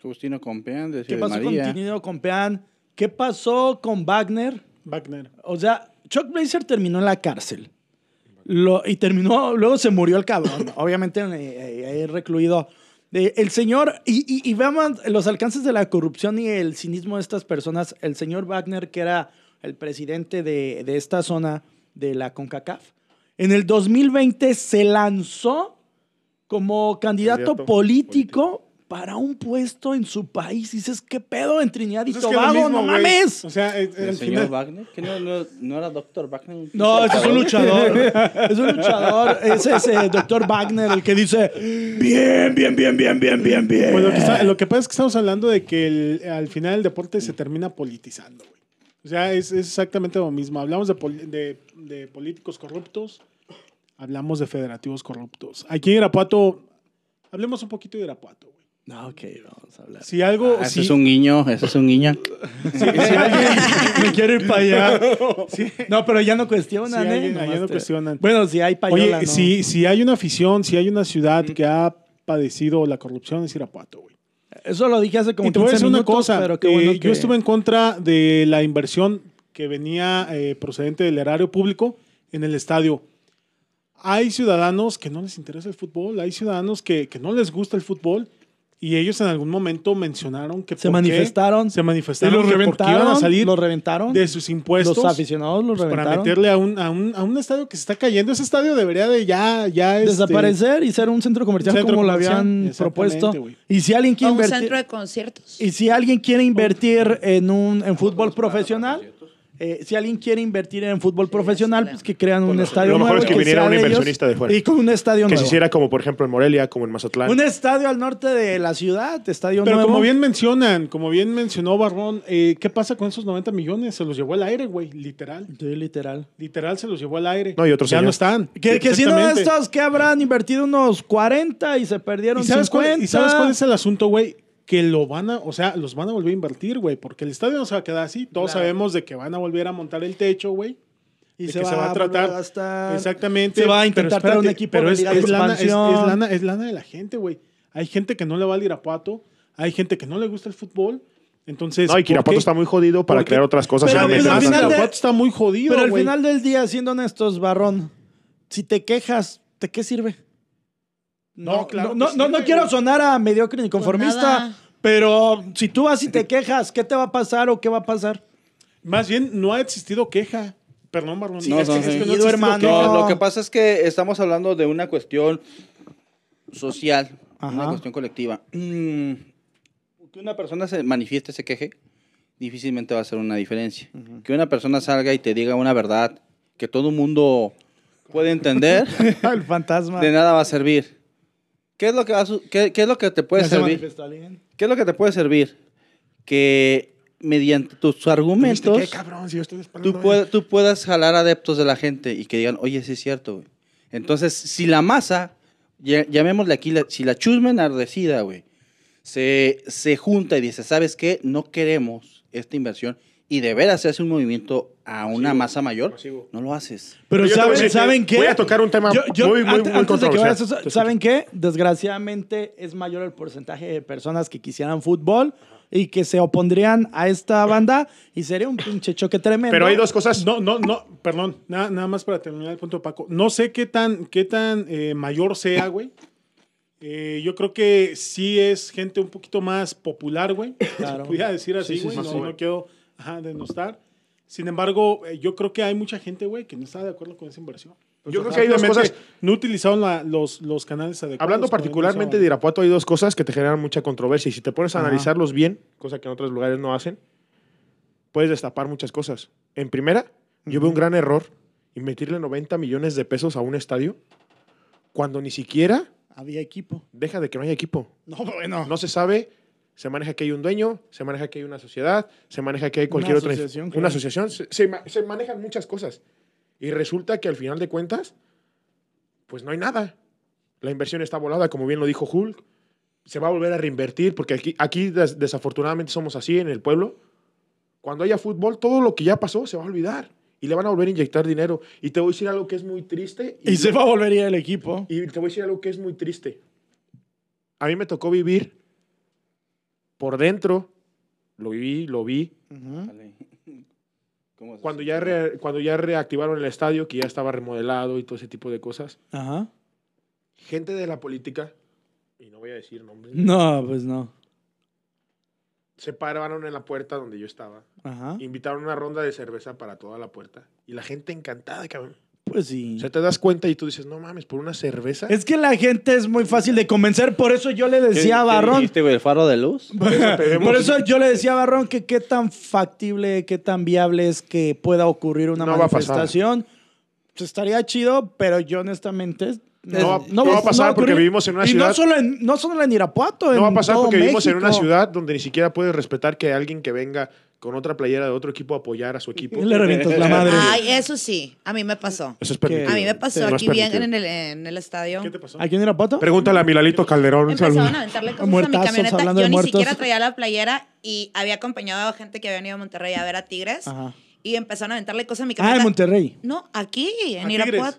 Justino Compeán, de ¿Qué pasó María. con Tinino Compeán? ¿Qué pasó con Wagner? Wagner. O sea, Chuck Blazer terminó en la cárcel. Lo- y terminó, luego se murió el cabrón. Obviamente, eh, eh, recluido. Eh, el señor, y, y, y veamos los alcances de la corrupción y el cinismo de estas personas. El señor Wagner, que era el presidente de, de esta zona de la CONCACAF, en el 2020 se lanzó como candidato, Candidato político, para un puesto en su país. Y dices, ¿qué pedo en Trinidad y Pues Tobago? mismo, ¡No mames! O sea, ¿El señor final- Wagner? ¿Que no, no, no era Doctor Wagner? No, ese es un luchador. Es un luchador. Ese es el doctor Wagner, el que dice, bien, bien, bien, bien, bien, bien, bien. Pues lo que, está- lo que pasa es que estamos hablando de que el- al final el deporte se termina politizando, güey. O sea, es, es exactamente lo mismo. Hablamos de, poli- de- de políticos corruptos, hablamos de federativos corruptos. Aquí en Irapuato, hablemos un poquito de Irapuato, güey. No, ok, vamos a hablar. Si algo... Ah, ese si- es un guiño, ese es un guiño. si alguien- Me quiero ir para allá. No, pero ya no cuestionan, Sí, ¿eh? alguien- Nomás no te- cuestionan. Bueno, si hay payola, Oye, ¿no? si, si hay una afición, si hay una ciudad que ha padecido la corrupción, es Irapuato, güey. Eso lo dije hace como y te voy a 15 decir una minutos, cosa. pero qué eh, bueno Yo que- estuve en contra de la inversión que venía eh, procedente del erario público en el estadio. Hay ciudadanos que no les interesa el fútbol, hay ciudadanos que, que no les gusta el fútbol y ellos en algún momento mencionaron que Se por qué manifestaron. se Y manifestaron los reventaron. iban a salir los reventaron. de sus impuestos los aficionados los pues, para reventaron. meterle a un, a, un, a un estadio que se está cayendo. Ese estadio debería de ya, ya este, Desaparecer y ser un centro comercial centro como lo habían propuesto. güey. Y si alguien O quiere un invertir. centro de conciertos. Y si alguien quiere invertir en un en fútbol profesional, eh, si alguien quiere invertir en fútbol profesional, pues que crean un estadio lo mejor nuevo es que y viniera un inversionista de fuera. Y con un estadio Que se nuevo. hiciera como, por ejemplo, en Morelia, como en Mazatlán. Un estadio al norte de la ciudad, estadio Pero nuevo. como bien mencionan, como bien mencionó Barrón, eh, ¿qué pasa con esos 90 millones? Se los llevó al aire, güey, literal. Sí, literal. Literal se los llevó al aire. No, y otro ya señor. no están. Que, que si no Exactamente. estos que habrán invertido unos 40 y se perdieron ¿Y sabes, 50. cuál, ¿Y sabes cuál es el asunto, güey? Que lo van a, o sea, los van a volver a invertir, güey, porque el estadio no se va a quedar así. Todos Claro. sabemos de que van a volver a montar el techo, güey. Y de se que va, se va a tratar. Exactamente. Se va a Pero intentar traer un equipo pero de es, es lana, es, es expansión. lana, es lana de la gente, güey. Hay gente que no le va al Irapuato, hay gente que no le gusta el fútbol. Entonces, No, y ¿por Irapuato qué? está muy jodido para crear otras cosas. Pero, el al final de- Irapuato está muy jodido, Pero al final del día, siendo honestos, Barrón, si te quejas, ¿de qué sirve? No, claro No, que no, no quiero sonar a mediocre ni conformista, pero si tú vas y te quejas, ¿qué te va a pasar o qué va a pasar? Más bien, no ha existido queja. Perdón, Marlon. No, es, que- no, es que no hermano. queja. No, lo que pasa es que estamos hablando de una cuestión social, Ajá. una cuestión colectiva. Mm, que una persona se manifieste, se queje, difícilmente va a hacer una diferencia. Que una persona salga y te diga una verdad que todo el mundo puede entender, El fantasma. de nada va a servir. ¿Qué es lo que, va a su- qué, qué es lo que te puede servir? ¿Qué es lo que te puede servir? Que mediante tus ¿Viste argumentos qué, cabrón? Si yo estoy tú, tú puedas jalar adeptos de la gente y que digan, oye, sí es cierto. güey". Entonces, si la masa ya- llamémosle aquí, la- si la chusma enardecida, güey, se, se junta y dice, ¿sabes qué? No queremos esta inversión y de veras se hace un movimiento a una Masivo, masa mayor, masivo. no lo haces. Pero Yo ¿saben, decir, ¿saben qué? voy a tocar un tema muy, muy, ante- muy antes de que controversial. vayas ¿Saben qué? Desgraciadamente es mayor el porcentaje de personas que quisieran fútbol y que se opondrían a esta banda y sería un pinche choque tremendo. Pero hay dos cosas. No, no, no, perdón, nada, nada más para terminar el punto Paco. No sé qué tan, qué tan eh, mayor sea, güey. Eh, yo creo que sí es gente un poquito más popular, güey. Claro. Se pudiera decir así, Sí, sí, güey. sí, no, sí. no quiero ajá, denostar. Sin embargo, eh, yo creo que hay mucha gente, güey, que no está de acuerdo con esa inversión. Yo creo que hay dos cosas. No utilizaron la- los, los canales adecuados. Hablando particularmente de. Irapuato, hay dos cosas que te generan mucha controversia. Y si te pones a Ajá. analizarlos bien, cosa que en otros lugares no hacen, puedes destapar muchas cosas. En primera, yo veo un gran error invertirle 90 millones de pesos a un estadio cuando ni siquiera Había equipo. deja de que no haya equipo. No, bueno. No se sabe, se maneja que hay un dueño, se maneja que hay una sociedad, se maneja que hay cualquier otra asociación, Una claro. asociación, se, se ma- se manejan muchas cosas. Y resulta que al final de cuentas, pues no hay nada. La inversión está volada, como bien lo dijo Hulk. Se va a volver a reinvertir, porque aquí, aquí des- desafortunadamente somos así en el pueblo. Cuando haya fútbol, todo lo que ya pasó se va a olvidar. Y le van a volver a inyectar dinero. Y te voy a decir algo que es muy triste. Y se va a volver a ir el equipo. Y te voy a decir algo que es muy triste. A mí me tocó vivir por dentro, lo viví, lo vi. ¿Cómo se cuando ya, re- cuando ya reactivaron el estadio, que ya estaba remodelado y todo ese tipo de cosas. Ajá. Gente de la política, y no voy a decir nombres, No, pues no. se pararon en la puerta donde yo estaba, Ajá. invitaron una ronda de cerveza para toda la puerta, y la gente encantada, cabrón. Pues sí. O sea, te das cuenta y tú dices, no mames, por una cerveza. Es que la gente es muy fácil de convencer, por eso yo le ¿Qué- decía a qué Barrón. dijiste, güey, el faro de luz? Por eso yo le decía a Barrón que qué tan factible, qué tan viable es que pueda ocurrir una No va a pasar. manifestación. Pues estaría chido, pero yo honestamente... No va- no va a pasar porque ocurrir. vivimos en una y ciudad- no solo en, no solo en Irapuato, No va a en pasar porque vivimos en una México. ciudad donde ni siquiera puedes respetar que alguien que venga con otra playera de otro equipo a apoyar a su equipo. Le revientas la madre. Ay, eso sí, a mí me pasó. Eso es permitido. A mí me pasó No aquí bien en el, en el estadio. ¿Qué te pasó? ¿Aquí en Irapuato? Pregúntale a Milalito Calderón. un saludo. Empezaron a aventarle cosas a mi camioneta. hablando Yo ni muertos. siquiera traía la playera y había acompañado a gente que había venido a Monterrey a ver a Tigres. Ajá. Y empezaron a aventarle cosas a mi Ah, camioneta. en Monterrey. No, aquí, en ¿A Irapuato.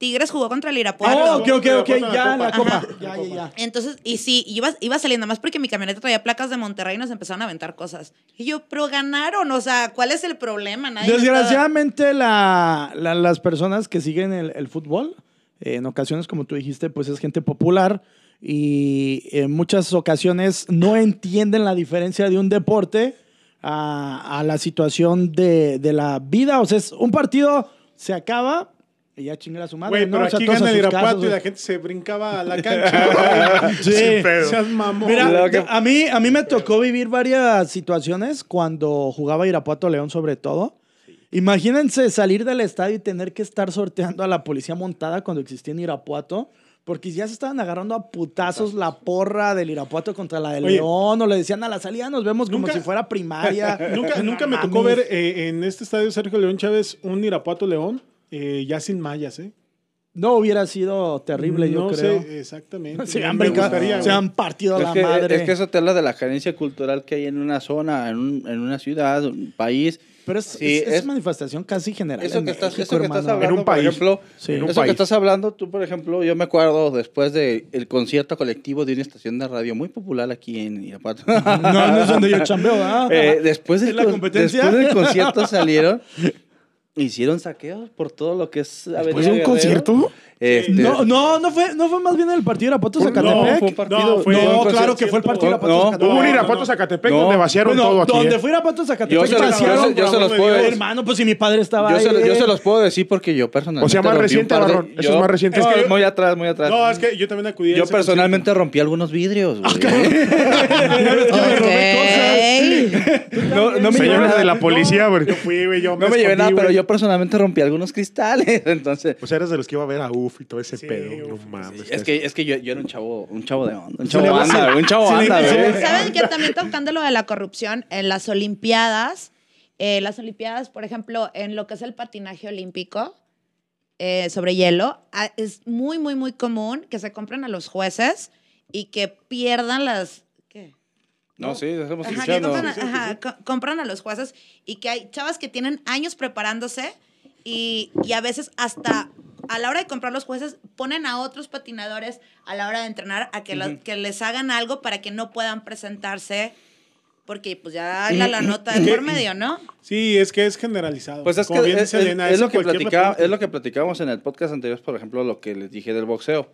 Tigres? Jugó contra el Oh, Irapuato. ok, ok, ok, ya en la copa. Ya, ya, ya. Entonces, y sí, iba, iba saliendo más porque mi camioneta traía placas de Monterrey y nos empezaron a aventar cosas. Y yo, pero ganaron, o sea, ¿cuál es el problema? Nadie Desgraciadamente, la, la- las personas que siguen el, el fútbol, eh, en ocasiones, como tú dijiste, pues es gente popular y en muchas ocasiones no entienden la diferencia de un deporte a, a la situación de, de la vida. O sea, es un partido se acaba y ya chingar a su madre. Güey, ¿no? pero O sea, aquí gana el Irapuato y la gente se brincaba a la cancha. Sí. Pedo. Seas mamón. Mira, que- a, mí, a mí me tocó vivir varias situaciones cuando jugaba Irapuato León sobre todo. Imagínense salir del estadio y tener que estar sorteando a la policía montada cuando existía en Irapuato. Porque ya se estaban agarrando a putazos la porra del Irapuato contra la de Oye. León. O le decían a la salida nos vemos como Nunca- si fuera primaria. nunca nunca me tocó ver eh, en este estadio Sergio León Chávez un Irapuato León eh, ya sin mallas, ¿eh? No hubiera sido terrible, yo no creo. sé exactamente. Se han, brincado- gustaría, se han partido Es la que, madre. es que eso te habla de la carencia cultural que hay en una zona, en, un- en una ciudad, un país. Pero es, Sí, es- es es- manifestación casi general. Eso que, estás, México, eso que estás hablando, En un por país. ejemplo, Sí. En un eso país. que estás hablando, tú, por ejemplo, yo me acuerdo después del concierto colectivo de una estación de radio muy popular aquí en Irapuato. No, no es donde yo chambeo, ¿ah? Eh, después, del ¿Es la con- competencia? después del concierto salieron, hicieron saqueos por todo lo que es ¿Después de un Guerrero. concierto? Este, No, no, no fue, no fue más bien el partido de Irapuato no, Zacatepec. fue un partido. No, fue No, claro que fue el partido de Irapuato No, Zacatepec. Hubo un no, Irapuato no. Zacatepec No. donde vaciaron Bueno, todo aquí. donde ¿eh? fue Irapuato Zacatepec. Yo se, los, vaciaron, yo se- los puedo decir. Hermano, pues si mi padre estaba Yo ahí. se, yo se los puedo decir porque yo personalmente. O sea, más reciente, Barrón. Eso es más reciente. No, Es que yo- muy atrás, muy atrás. No, es que yo también acudí a yo personalmente rompí algunos vidrios. no, no me llevé Señores de la policía, güey. Yo fui, güey, yo no me llevé nada, pero yo personalmente rompí algunos cristales. Entonces, O sea, eres de los que iba a ver a UF y todo ese Sí, pedo. No mames. es que, es que yo, yo era un chavo, un chavo de onda. Un Sí, chavo le- banda, güey, un chavo sí, banda, sí, ¿Saben que también tocando lo de la corrupción en las Olimpiadas? eh, las Olimpiadas, por ejemplo, en lo que es el patinaje olímpico, eh, sobre hielo, ah, es muy, muy, muy común que se compren a los jueces y que pierdan las... ¿Qué? No, sí, estamos Ajá, que compran, a, ajá, co- compran a los jueces y que hay chavas que tienen años preparándose y, y a veces hasta a la hora de comprar los jueces ponen a otros patinadores a la hora de entrenar a que, que les hagan algo para que no puedan presentarse porque pues ya la, la nota de por medio, ¿no? Sí, es que es generalizado. Pues es Como que bien es, dice es- Elena, es es lo que platicaba, es lo que platicábamos en el podcast anterior, por ejemplo, lo que les dije del boxeo.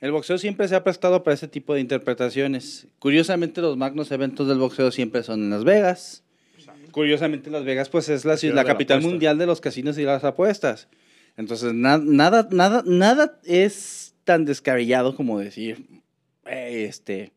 El boxeo siempre se ha prestado para ese tipo de interpretaciones. Curiosamente, los magnos eventos del boxeo siempre son en Las Vegas. Curiosamente, Las Vegas, pues es la, ciudad, la capital mundial de los casinos y las apuestas. Entonces, na- nada, nada, nada es tan descabellado como decir, eh, este,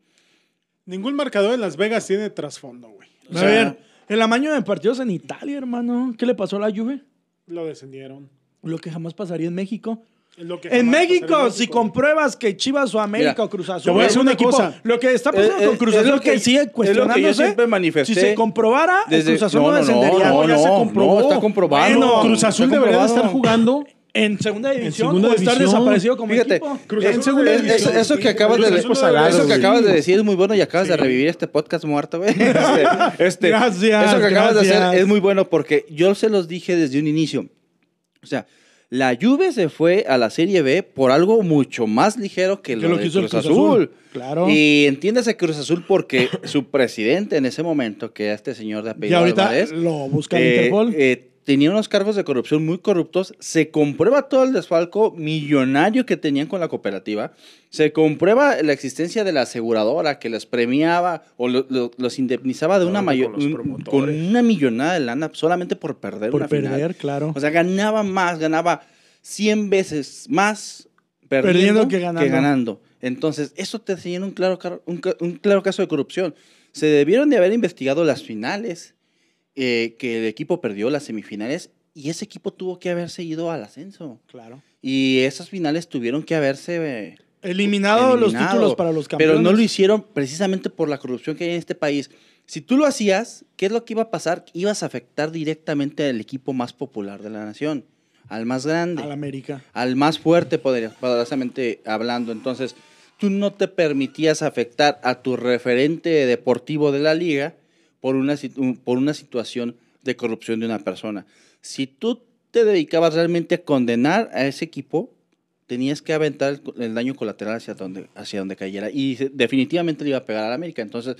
Ningún marcador en Las Vegas tiene trasfondo, güey. O a sea, ver, el amaño de partidos en Italia, hermano. ¿Qué le pasó a la Juve? Lo descendieron. Lo que jamás pasaría en México. Es lo que En México, en si compruebas que Chivas o América Mira, o Cruz Azul te voy a es un equipo, cosa. lo que está pasando Eh, con eh, Cruz es Azul lo que, que- sigue es lo que yo cuestionándose. siempre manifesté. Si se comprobara, Desde- Cruz Azul no, no, no, no, descendería. no, ya se comprobó. no, está comprobado. Bueno, Cruz Azul Está debería de estar jugando. en segunda división segunda o estar división. desaparecido como Fíjate, equipo. Cruz eh, Azul eso, es- que acabas de eso que acabas de decir es muy bueno y acabas de revivir este podcast muerto, güey. Este, este, Gracias, Eso que acabas de hacer es muy bueno porque yo se los dije desde un inicio. O sea, la Juve se fue a la Serie B por algo mucho más ligero que lo, lo de que hizo el Cruz Cruz Azul. Azul. Claro. Y entiéndase Cruz Azul porque su presidente en ese momento, que era este señor de Y apellido ahorita Álvarez, lo busca eh, Interpol. eh, tenía unos cargos de corrupción muy corruptos. Se comprueba todo el desfalco millonario que tenían con la cooperativa. Se comprueba la existencia de la aseguradora que les premiaba o lo- lo- los indemnizaba de una Con mayor con una millonada de lana solamente por perder por una final. perder, claro. O sea, ganaba más, ganaba 100 veces más perdiendo, Perdiendo que ganando. ganando. Entonces, eso te enseña un claro, un, un claro caso de corrupción. Se debieron de haber investigado las finales, eh, que el equipo perdió las semifinales, y ese equipo tuvo que haberse ido al ascenso. claro. Y esas finales tuvieron que haberse... eh, Eliminado, los eliminado. títulos para los campeones. Pero no lo hicieron precisamente por la corrupción que hay en este país. Si tú lo hacías, ¿qué es lo que iba a pasar? Ibas a afectar directamente al equipo más popular de la nación, al más grande, Al América. al más fuerte, poder- poderosamente hablando. Entonces, tú no te permitías afectar a tu referente deportivo de la liga por una, por una situación de corrupción de una persona. Si tú te dedicabas realmente a condenar a ese equipo, tenías que aventar el, el daño colateral hacia donde, hacia donde cayera. Y definitivamente le iba a pegar al América. Entonces,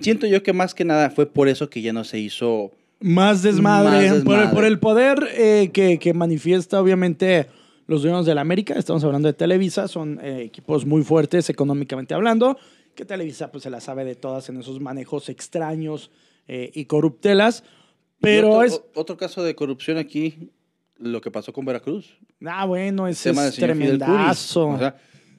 siento yo que más que nada fue por eso que ya no se hizo... Más desmadre. Más Por, desmadre. por el poder eh, que, que manifiesta, obviamente, los dueños del América. Estamos hablando de Televisa. Son eh, equipos muy fuertes económicamente hablando. Que Televisa pues, se la sabe de todas en esos manejos extraños eh, y corruptelas. Pero Y otro, es. o- Otro caso de corrupción aquí, lo que pasó con Veracruz. Ah, bueno, ese es tremendazo. O sea,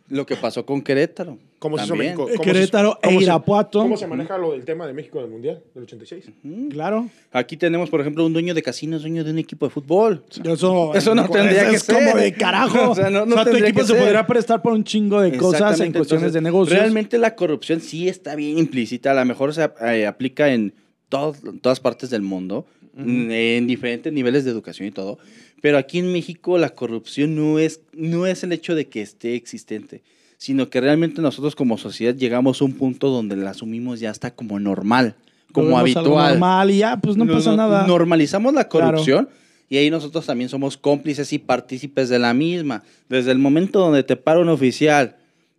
lo que pasó con Querétaro. ¿Cómo se hizo también. México? Eh, ¿Cómo se- Querétaro e cómo se- Irapuato. ¿Cómo se maneja lo del tema de México del Mundial del 86? Claro. Aquí tenemos, por ejemplo, un dueño de casinos, dueño de un equipo de fútbol. Eso, Eso no tendría eso que es como ser. de carajo. O sea, no- no tu tendría equipo que se ser. podría prestar por un chingo de cosas en Exactamente, cuestiones de negocios. Realmente la corrupción sí está bien implícita. A lo mejor se eh, aplica en todos- todas partes del mundo, en diferentes niveles de educación y todo. Pero aquí en México la corrupción no es, no es el hecho de que esté existente, sino que realmente nosotros como sociedad llegamos a un punto donde la asumimos ya está como normal, como habitual. normal y ya, pues no No- pasa no- nada. Normalizamos la Claro. corrupción y ahí nosotros también somos cómplices y partícipes de la misma. Desde el momento donde te para un oficial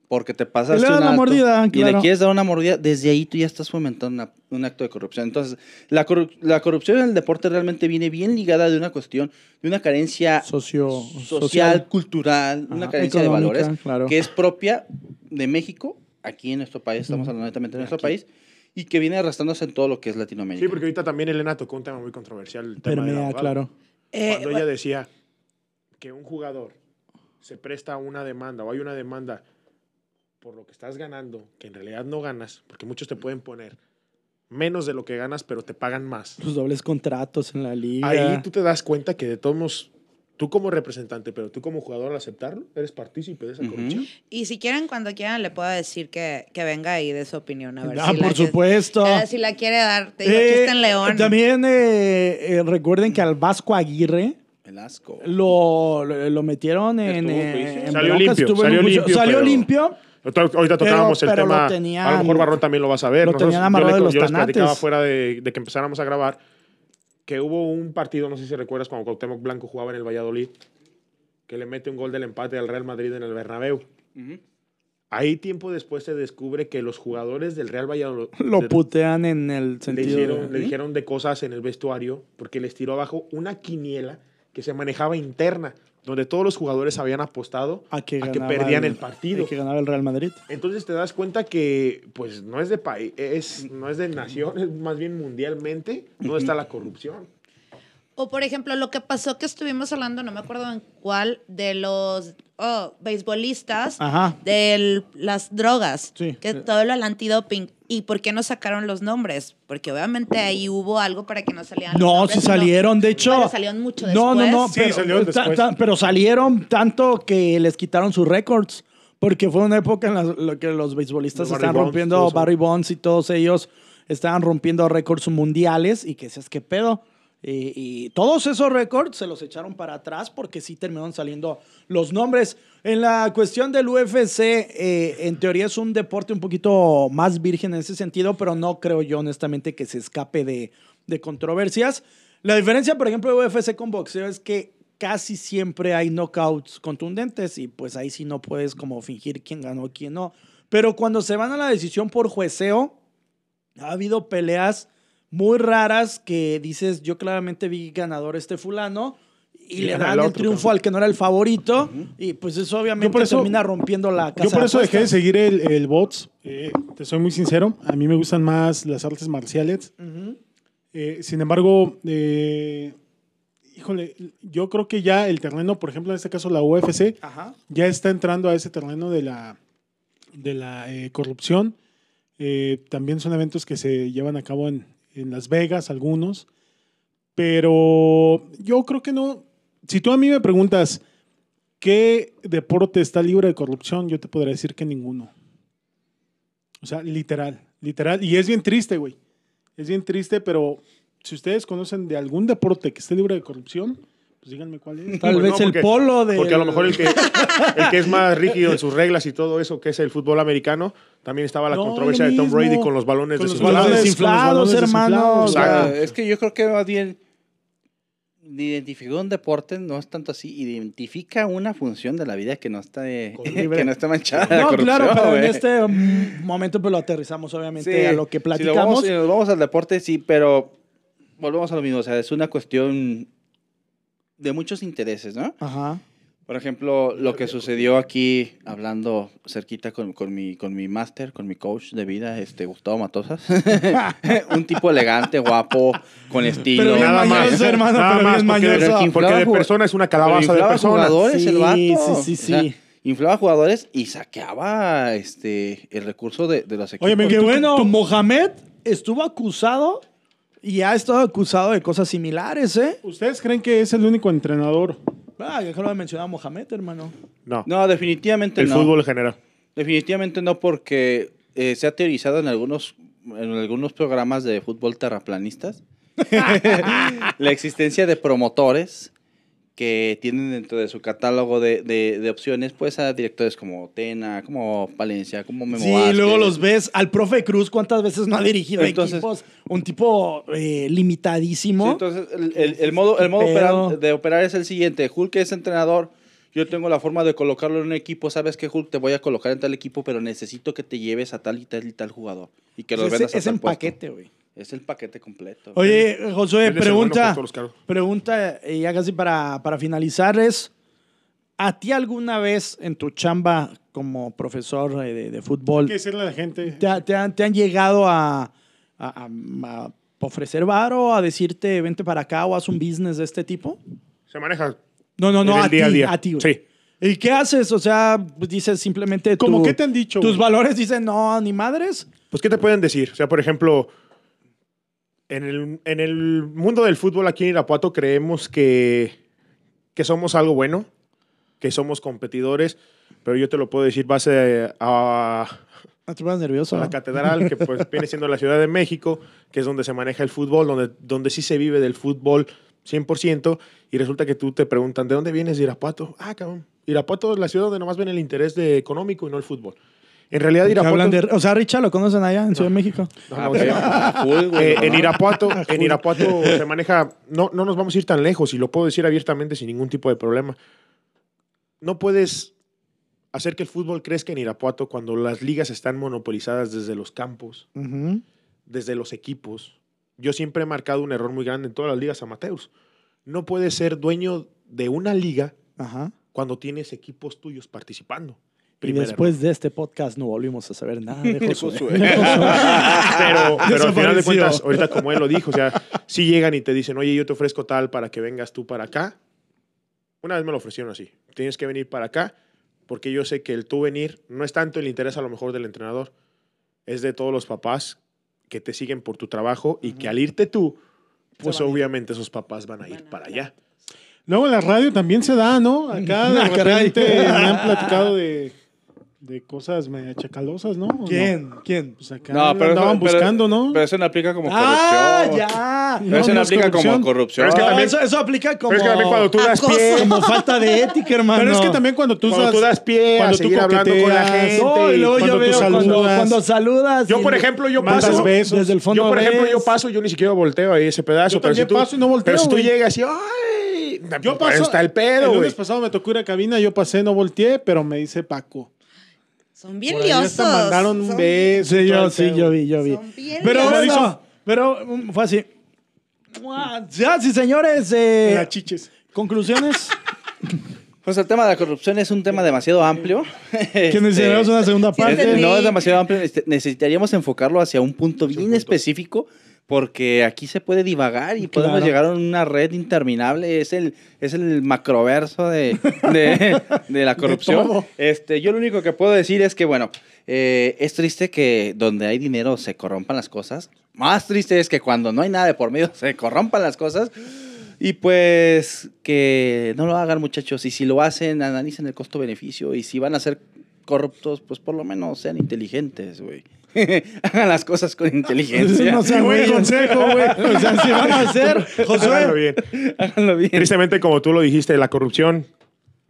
porque te pasaste Y le das un la alto mordida, y le quieres dar una mordida, desde ahí tú ya estás fomentando una- un acto de corrupción. Entonces, la, corru- la corrupción en el deporte realmente viene bien ligada de una cuestión, de una carencia Socio, social, cultural, una carencia de valores claro. que es propia de México, aquí en nuestro país, estamos hablando netamente de nuestro país, y que viene arrastrándose en todo lo que es Latinoamérica. Sí, porque ahorita también Elena tocó un tema muy controversial. El tema claro. Eh, Cuando ella decía que un jugador se presta a una demanda o hay una demanda por lo que estás ganando, que en realidad no ganas, porque muchos te pueden poner menos de lo que ganas, pero te pagan más. Los dobles contratos en la liga. Ahí tú te das cuenta que de todos modos, tú como representante, pero tú como jugador al aceptarlo, eres partícipe de esa corrupción. Y si quieren, cuando quieran, le puedo decir que, que venga y dé su opinión. A ver Ah, si la por que- supuesto. a ver si la quiere dar. Te digo, Eh, en León. También eh, eh, recuerden que al Vasco Aguirre, El Velasco. Lo, lo, lo metieron en. Estuvo eh, en Salió limpio, salió un juicio. limpio, Salió pero- limpio. Ahorita tocábamos pero el tema. tenían- a lo mejor Barrón también lo va a saber. lo Nosotros- tenían yo le- de los yo les platicaba fuera de, de que empezáramos a grabar que hubo un partido, no sé si recuerdas, cuando Cuauhtémoc Blanco jugaba en el Valladolid, que le mete un gol del empate al Real Madrid en el Bernabéu. Ujú. Ahí tiempo después se descubre que los jugadores del Real Valladolid Lo de- putean en el le, sentido. hicieron, de- le dijeron de cosas en el vestuario porque les tiró abajo una quiniela que se manejaba interna, donde todos los jugadores habían apostado a que, a que perdían el partido. a que ganaba el Real Madrid. Entonces te das cuenta que pues no es de país, es, no es de nación, es más bien mundialmente donde está la corrupción. O por ejemplo, lo que pasó que estuvimos hablando, no me acuerdo en cuál, de los oh, beisbolistas, de las drogas, Sí. que todo lo del antidoping. ¿Y por qué no sacaron los nombres? Porque obviamente ahí hubo algo para que no salieran los No, sí sino- salieron, de hecho. Bueno, salieron mucho No, no, no, después. Sí, pero, salieron después. ta- pero salieron tanto que les quitaron sus récords. Porque fue una época en la que los beisbolistas Los Barry estaban Bonds, rompiendo. Barry Bonds y todos ellos estaban rompiendo récords mundiales y que decías, ¿qué pedo? Y, y todos esos récords se los echaron para atrás porque sí terminaron saliendo los nombres. En la cuestión del UFC, eh, en teoría es un deporte un poquito más virgen en ese sentido, pero no creo yo honestamente que se escape de, de controversias. La diferencia, por ejemplo, de UFC con boxeo es que casi siempre hay knockouts contundentes y pues ahí sí no puedes como fingir quién ganó, quién no. Pero cuando se van a la decisión por jueceo, ha habido peleas muy raras que dices, yo claramente vi ganador este fulano y, Y le dan el triunfo cabrón. al que no era el favorito y pues eso obviamente Yo por eso- termina rompiendo la casa Yo por de eso dejé de seguir el, el bots. Eh, te soy muy sincero. A mí me gustan más las artes marciales. Eh, sin embargo, eh, híjole, yo creo que ya el terreno, por ejemplo, en este caso la UFC, Ajá. ya está entrando a ese terreno de la, de la corrupción. También son eventos que se llevan a cabo en, en Las Vegas, algunos. Pero yo creo que no. Si tú a mí me preguntas qué deporte está libre de corrupción, yo te podría decir que ninguno. O sea, literal, literal. Y es bien triste, güey. Es bien triste, pero si ustedes conocen de algún deporte que esté libre de corrupción, pues díganme cuál es. Tal Pues vez no, el porque- polo de... Porque a lo mejor el que, el que es más rígido en sus reglas y todo eso, que es el fútbol americano, también estaba la No, controversia de Tom. Brady con los balones Con los desinflados. balones desinflados, con los balones hermano. desinflados. O sea. Es que yo creo que más bien identificar un deporte no es tanto así, identifica una función de la vida que no está de- que no está manchada de No, claro, pero en este momento pues lo aterrizamos obviamente Sí, a lo que Si, lo platicamos. vamos, si nos vamos al deporte, sí, pero volvemos a lo mismo, o sea, es una cuestión de muchos intereses, ¿no? Ajá. Por ejemplo, lo que sucedió aquí, hablando cerquita con, con mi, con mi máster, con mi coach de vida, este Gustavo Matosas. un tipo elegante, guapo, con estilo. Pero Nada más, mañoso, hermano, nada pero más, porque, de, porque de persona es una calabaza de inflaba persona. jugadores Sí, el vato. sí, sí, O sea, sí. inflaba jugadores y saqueaba este, el recurso de, de los equipos. Oye, tú- bueno, Mohamed estuvo acusado y ha estado acusado de cosas similares, ¿eh? ¿Ustedes creen que es el único entrenador? Ah, ya lo mencionaba Mohamed, hermano. No, No, definitivamente el no. fútbol en general. Definitivamente no, porque eh, se ha teorizado en algunos, en algunos programas de fútbol terraplanistas la existencia de promotores que tienen dentro de su catálogo de, de- de opciones pues a directores como Tena, como Palencia, como Memo Sí, Vázquez. luego los ves al profe Cruz, ¿cuántas veces no ha dirigido Entonces- equipos? Un tipo eh, limitadísimo. Sí, entonces, el, el- el modo, el modo operar- de operar es el siguiente. Hulk es entrenador. Yo tengo la forma de colocarlo en un equipo. Sabes que Hulk te voy a colocar en tal equipo, pero necesito que te lleves a tal y tal y tal jugador. Y que los es, vendas a es en paquete, güey. Es el paquete completo. Oye, bueno pregunta, pregunta, y ya casi para, para finalizar, es, ¿a ti alguna vez en tu chamba como profesor de, de fútbol, ¿Qué decirle a la gente? te, ha- te han, te han llegado a, a- a- a ofrecer varo, a decirte, vente para acá o haz un business de este tipo? Se maneja No, no, no, en el a día ti, a día. a ti. Sí. ¿Y qué haces? O sea, pues dices simplemente ¿Cómo tu- qué te han dicho, Tus güey? valores dicen, no, ni madres. Pues, ¿qué te pueden decir? O sea, por ejemplo, en el, en el mundo del fútbol aquí en Irapuato creemos que, que somos algo bueno, que somos competidores, pero yo te lo puedo decir base a, No te pones nervioso. a la ¿no? catedral, que pues viene siendo la Ciudad de México, que es donde se maneja el fútbol, donde, donde sí se vive del fútbol 100%, y resulta que tú te preguntan, ¿de dónde vienes de Irapuato? Ah, cabrón. Irapuato es la ciudad donde nomás ven el interés de económico y no el fútbol. En realidad, Irapuato... hablan de- o sea, Richa lo conocen allá en Ciudad de México. No, no, full, Eh, en. Irapuato, en Irapuato se maneja, no, no nos vamos a ir tan lejos y lo puedo decir abiertamente sin ningún tipo de problema. No puedes hacer que el fútbol crezca en Irapuato cuando las ligas están monopolizadas desde los campos, desde los equipos. Yo siempre he marcado un error muy grande en todas las ligas amateurs. No puedes ser dueño de una liga Ajá. cuando tienes equipos tuyos participando. Y después de este podcast no volvimos a saber nada de Josué. Josué. Pero, pero al final de cuentas, ahorita como él lo dijo, o sea, si llegan y te dicen, oye, yo te ofrezco tal para que vengas tú para acá. Una vez me lo ofrecieron así. Tienes que venir para acá porque yo sé que el tú venir no es tanto el interés a lo mejor del entrenador, es de todos los papás que te siguen por tu trabajo y que al irte tú, pues obviamente esos papás van a ir Van a para allá. Luego en la radio también se da, ¿no? Acá de Ah, repente me han platicado de, de cosas medio chacalosas, ¿no? ¿Quién? ¿Quién? Pues acá No, pero andaban eso, pero- buscando, ¿no? Pero eso no aplica como ¡Ah, corrupción. ya! Pero eso No, aplica corrupción. como corrupción. Pero es que No, también- eso, eso aplica como, Pero es que también cuando tú das acoso. pie, como falta de ética, hermano. Pero es que también cuando tú, cuando das- tú das pie a cuando tú seguir hablando con la gente. No, y luego cuando yo tú veo cuando, saludas. cuando saludas. Yo, por ejemplo, yo paso, besos. Desde el fondo yo, por ejemplo, ves. yo paso, yo ni siquiera volteo ahí ese pedazo. Yo pero si tú, paso y no volteo, Pero si tú llegas y, ¡ay! Yo pues, paso. está el El pedo, güey. lunes pasado me tocó ir a cabina, yo pasé, no volteé, pero me dice Paco. Son bien liosos. hasta mandaron un Son- beso. Sí, y todo yo, el sí, pedo. yo vi, yo vi. Son bien Pero liosos. bueno, pero um, fue así. Mua, Ya, sí, señores. eh, Las chiches. conclusiones. Pues el tema de la corrupción es un tema demasiado amplio. Que Este, necesitamos una segunda parte. no es demasiado amplio. este, Necesitaríamos enfocarlo hacia un punto bien específico porque aquí se puede divagar y podemos Claro. llegar a una red interminable. Es el, es el macroverso de, de, de la corrupción. este, yo lo único que puedo decir es que, bueno, eh, es triste que donde hay dinero se corrompan las cosas. Más triste es que cuando no hay nada de por medio se corrompan las cosas. Y pues que no lo hagan muchachos. Y si lo hacen, analicen el costo-beneficio. Y si van a ser corruptos, pues por lo menos sean inteligentes, güey. Hagan las cosas con inteligencia. No Qué buen consejo, güey. O sea, si van a hacer, Háganlo Josué. bien. Háganlo bien. Tristemente, como tú lo dijiste, la corrupción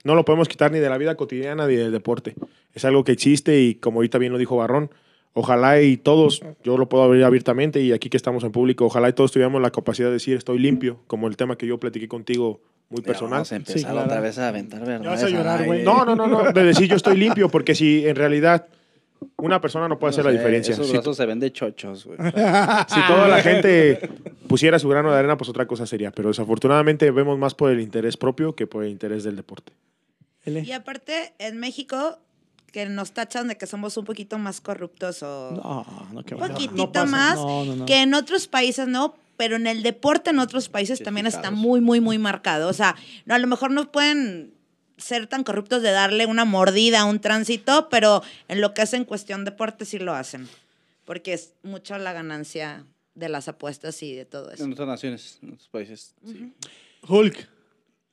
no lo podemos quitar ni de la vida cotidiana ni del deporte. Es algo que existe y como ahorita bien lo dijo Barrón, ojalá y todos, yo lo puedo abrir abiertamente y aquí que estamos en público, ojalá y todos tuviéramos la capacidad de decir estoy limpio, como el tema que yo platiqué contigo muy personal. Vamos a empezar Sí, claro. otra vez a aventar verdades. vas a llorar, güey. No, no, no, no, de decir yo estoy limpio, porque si en realidad una persona no puede hacer No la sé, diferencia. Esos Si, se ven de chochos, güey. si toda la gente pusiera su grano de arena, pues otra cosa sería. Pero desafortunadamente vemos más por el interés propio que por el interés del deporte. Y aparte, en México, que nos tachan de que somos un poquito más corruptos o No, no, qué un poquitito no pasa. más, No, no, no. que en otros países no, pero en el deporte en otros países también está muy, muy, muy marcado. O sea, no, a lo mejor no pueden ser tan corruptos de darle una mordida a un tránsito, pero en lo que es en cuestión deporte sí lo hacen, porque es mucho la ganancia de las apuestas y de todo eso. En otras naciones, en otros países. sí. Hulk.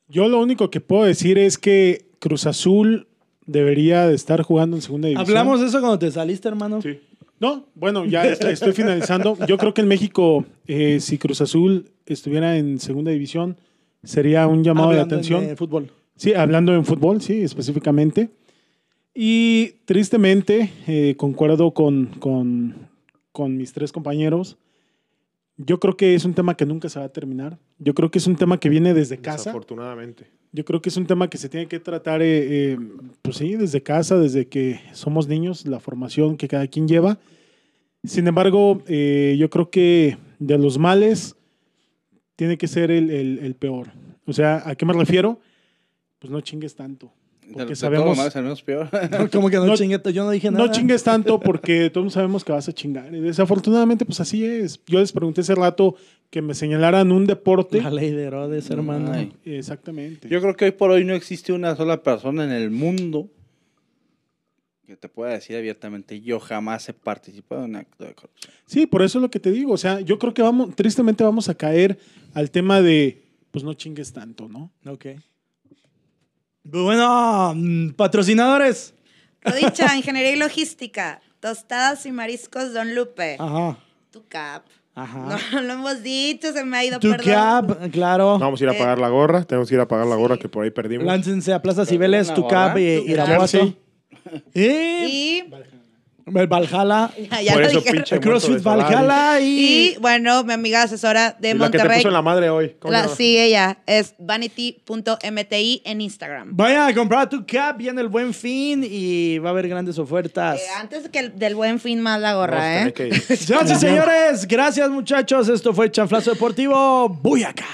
Yo lo único que puedo decir es que Cruz Azul debería de estar jugando en segunda división. Hablamos de eso cuando te saliste, hermano. Sí. No, bueno, ya est- estoy finalizando. Yo creo que en México, eh, si Cruz Azul estuviera en segunda división, sería un llamado Hablando de atención. de fútbol. Sí, hablando en fútbol, sí, específicamente. Y tristemente, eh, concuerdo con, con, con mis tres compañeros. Yo creo que es un tema que nunca se va a terminar. Yo creo que es un tema que viene desde casa. Desafortunadamente. Yo creo que es un tema que se tiene que tratar, eh, eh, pues sí, desde casa, desde que somos niños, la formación que cada quien lleva. Sin embargo, eh, yo creo que de los males tiene que ser el, el- el peor. O sea, ¿a qué me refiero? Pues no chingues tanto. Porque de sabemos- el menos peor. Como que no, No- chingueto, yo no dije nada. No chingues tanto porque todos sabemos que vas a chingar. Y desafortunadamente, pues así es. Yo les pregunté hace rato que me señalaran un deporte. La ley de Herodes, hermano. Ay. Exactamente. Yo creo que hoy por hoy no existe una sola persona en el mundo que te pueda decir abiertamente, yo jamás he participado en un acto de corrupción. Sí, por eso es lo que te digo. O sea, yo creo que vamos, tristemente vamos a caer al tema de, pues no chingues tanto, ¿no? Ok. Bueno, mm, patrocinadores. Rodicha, Ingeniería y Logística, Tostadas y Mariscos Don Lupe, Ajá. Tu Cap, Ajá. No lo hemos dicho, se me ha ido, Tu perdón. cap, claro. Vamos a ir a Eh, pagar la gorra. Tenemos que ir a pagar la gorra que por ahí perdimos. Láncense a Plaza Cibeles, una Tu cap gorra. y Tu Irapuato. jersey. Y Y el Valhalla. CrossFit Valhalla y... Y bueno, mi amiga asesora de Y la Monterrey. puso en la madre hoy. Sí, ella es vanity.mti en Instagram. Vaya a comprar tu cap, viene el buen fin y va a haber grandes ofertas. Eh, antes que el- del buen fin más la gorra, ¿eh? que señores, gracias muchachos. Esto fue Chanflazo Deportivo. Voy acá.